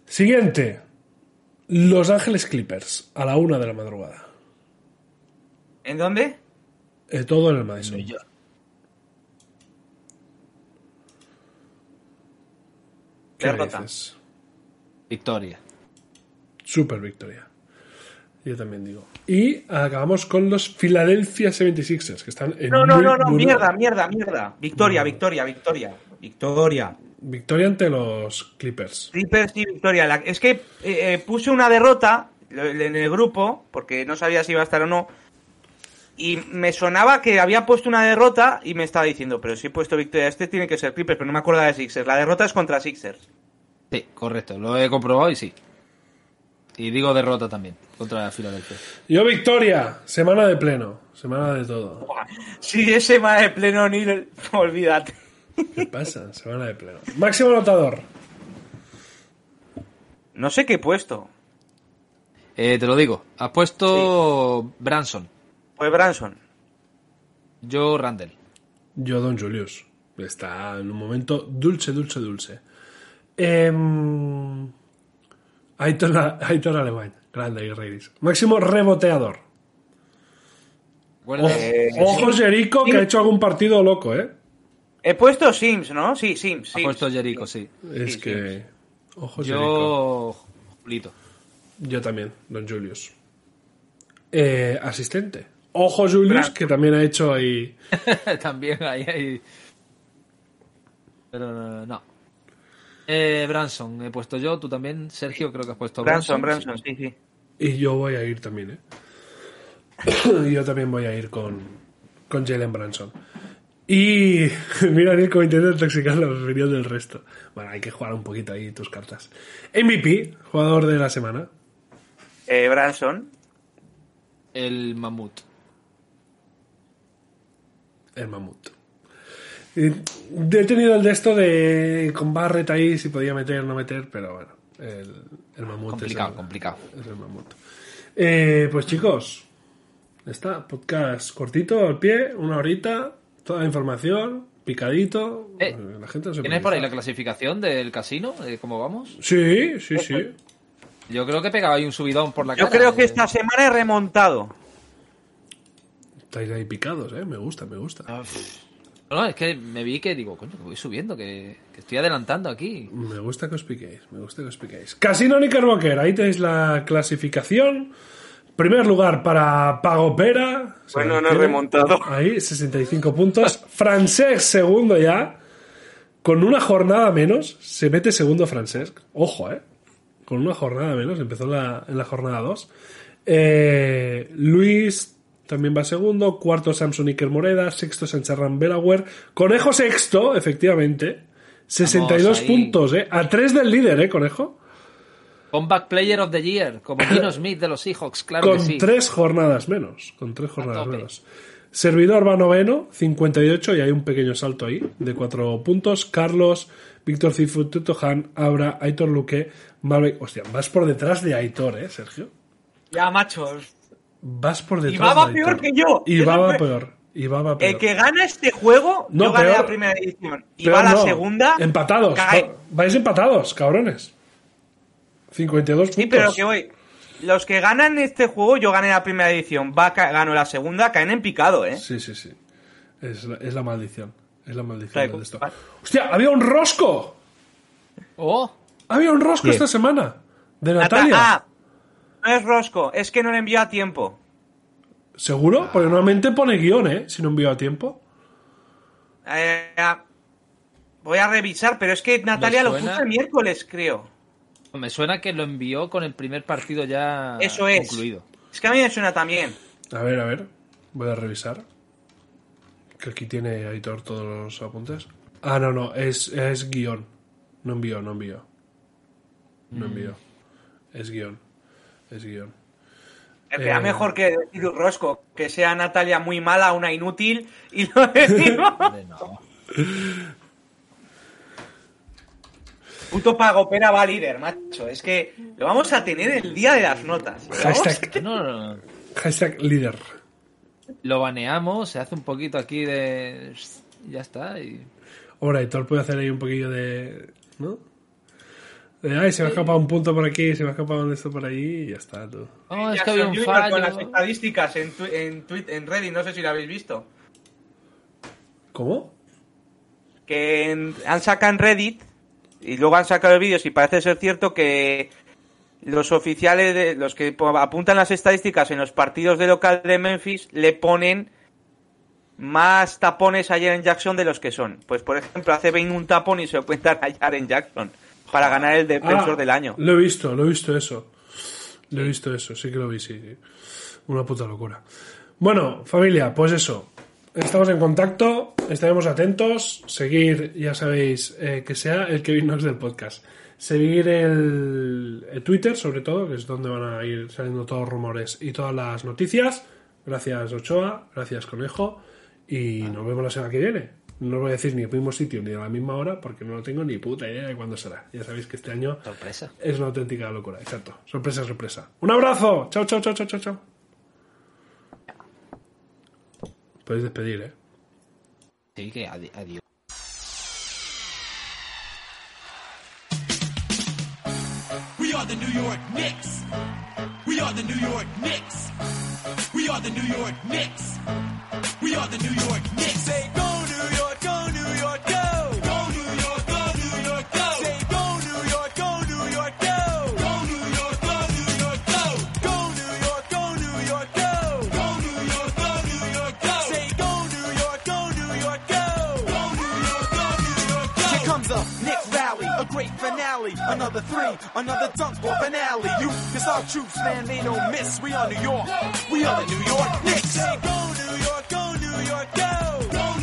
Siguiente. Los Ángeles Clippers, a la una de la madrugada. ¿En dónde? Eh, todo en el Madison. ¿Qué Derrota. dices? Victoria. Super victoria. Yo también digo. Y acabamos con los Philadelphia 76ers, que están en No, no, no, no, mierda, mierda, mierda. Victoria, victoria, victoria. Victoria. Victoria ante los Clippers. Clippers y victoria. La- es que eh, eh, puse una derrota en el grupo, porque no sabía si iba a estar o no. Y me sonaba que había puesto una derrota y me estaba diciendo, pero si he puesto victoria, este tiene que ser Clippers, pero no me acuerdo de Sixers. La derrota es contra Sixers. Sí, correcto. Lo he comprobado y sí. Y digo derrota también contra Filadelfia. Yo Victoria, semana de pleno, semana de todo. Si es semana de pleno, ni olvídate. ¿Qué pasa? Semana de pleno. Máximo anotador. No sé qué he puesto. Eh, te lo digo. Has puesto Branson. Fue Branson. Yo Randall. Yo, Don Julius. Está en un momento dulce, dulce, dulce. Em, Aitor, Aitor Alemán. Grande y Reiris. Máximo reboteador. Recuerda- Ojo, Eh, ojo Jericho, que ha hecho algún partido loco, ¿eh? He puesto Sims, ¿no? Sí, Sims. Sims. puesto Jericho, sí. Es Sí, que. Ojo Jericho. Yo Julito. Yo también, Don Julius. Eh, asistente. Ojo Julius, que también ha hecho ahí. También ahí hay. Pero no. no. Eh, Branson, he puesto yo, tú también, Sergio, creo que has puesto Branson, Branson. Branson, sí, sí. Y yo voy a ir también, ¿eh? yo también voy a ir con, con Jalen Branson. Y mira, Nico intenta intoxicar la opinión del resto. Bueno, hay que jugar un poquito ahí tus cartas. MVP, jugador de la semana. Eh, Branson. El Mamut. El mamut. Y he tenido el de esto de con Barrett ahí, si podía meter, no meter, pero bueno, el, el mamut Complicado, es el, complicado. es el mamut. Eh, pues chicos, está, podcast cortito al pie, una horita, toda la información, picadito. Eh, la gente no se ¿Tienes por ahí la clasificación del casino? ¿De ¿Cómo vamos? Sí, sí, sí. Yo creo que pegaba ahí un subidón por la Yo cara. creo que eh. esta semana he remontado. Estáis ahí picados, eh. Me gusta, me gusta. Ah, No, es que me vi que digo, coño, que voy subiendo, que, que estoy adelantando aquí. Me gusta que os piquéis, me gusta que os piquéis. Casino Knickerbocker, ahí tenéis la clasificación. Primer lugar para Pagopera. se Bueno, no he remontado. Ahí, 65 puntos. Francesc, segundo ya. Con una jornada menos, se mete segundo Francesc. Ojo, eh. Con una jornada menos, empezó en la, en la jornada 2. Eh, Luis también va segundo. Cuarto Samson Iker Moreda. Sexto Sancharran Belaware. Conejo sexto, efectivamente. 62 Vamos ahí. puntos, eh. A 3 del líder, eh, Conejo. Comeback Player of the Year, como Dino Smith de los Seahawks, claro Con que sí. tres jornadas menos. Con tres jornadas menos. Servidor va noveno, 58, y hay un pequeño salto ahí de cuatro puntos. Carlos, Víctor Cifu, Tuto Han, Abra, Aitor Luque, Malbec. Hostia, vas por detrás de Aitor, ¿eh, Sergio? Ya, machos. Vas por detrás va de peor Aitor. que yo. Y va, peor. Y va, va peor. El que gana este juego No, no, gana peor. la primera edición. Y Peor va la no. segunda. Empatados. cae. Vais empatados, cabrones. 52 puntos. Sí, pero que voy. Los que ganan este juego, yo gané la primera edición, va gano la segunda, caen en picado, ¿eh? Sí, sí, sí. Es la, es la maldición. Es la maldición de esto. ¡Hostia! ¡Había un rosco! Oh, Había un rosco esta semana. De Natalia. Ah, no es Rosco, es que no le envió a tiempo. ¿Seguro? Porque normalmente pone guion, ¿eh? Si no envío a tiempo. Eh, ah, voy a revisar, pero es que Natalia lo puso el miércoles, creo. Me suena que lo envió con el primer partido ya Eso es. concluido. Es que a mí me suena también. A ver, a ver. Voy a revisar. Que aquí tiene Aitor todos los apuntes. Ah, no, no. Es, es guion. No envío, no envío. No envío. Es guion. Es guion. Era Eh. mejor que decir un Rosco, que sea Natalia muy mala, una inútil, y lo decimos. No. Puto Pagopera va líder, macho. Es que lo vamos a tener el día de las notas. Hashtag, No, no, no. hashtag líder. Lo baneamos, se hace un poquito aquí de... Ya está. Y... Ahora, Aitor puede hacer ahí un poquillo de. ¿No? De, ay, se me ha escapado un punto por aquí, se me ha escapado un esto por ahí y ya está, tú. Oh, es que había un olvida Con las fallo. estadísticas en, tu- en, tweet, en Reddit, no sé si lo habéis visto. ¿Cómo? Que en- han sacado en Reddit y luego han sacado vídeos y parece ser cierto que los oficiales, de, los que apuntan las estadísticas en los partidos de local de Memphis, le ponen más tapones ayer en Jackson de los que son. Pues, por ejemplo, hace 21 tapón y se lo cuentan ayer en Jackson para ganar el defensor Ah, del año. Lo he visto, lo he visto eso. Lo he visto eso, sí que lo vi, sí. Una puta locura. Bueno, familia, pues eso. Estamos en contacto, estaremos atentos. Seguir, ya sabéis, eh, que sea el Kevin Knox del podcast. Seguir el, el Twitter, sobre todo, que es donde van a ir saliendo todos los rumores y todas las noticias. Gracias, Ochoa. Gracias, Conejo. Y nos vemos la semana que viene. No os voy a decir ni al mismo sitio ni a la misma hora porque no lo tengo ni puta idea de cuándo será. Ya sabéis que este año Sorpresa. es una auténtica locura, exacto. Sorpresa, sorpresa. Un abrazo. Chao, chao, chao, chao, chao, chao. Podéis despedir, ¿eh? Sí, que adi- adiós. We are the New York Knicks. We are the New York Knicks. We are the New York Knicks. We are the New York Knicks. Say go New alley. Another three, another dunk for finale. You, it's our troops, man, they don't miss. We are New York, we are the New York Knicks. Go New York, go New York, go. go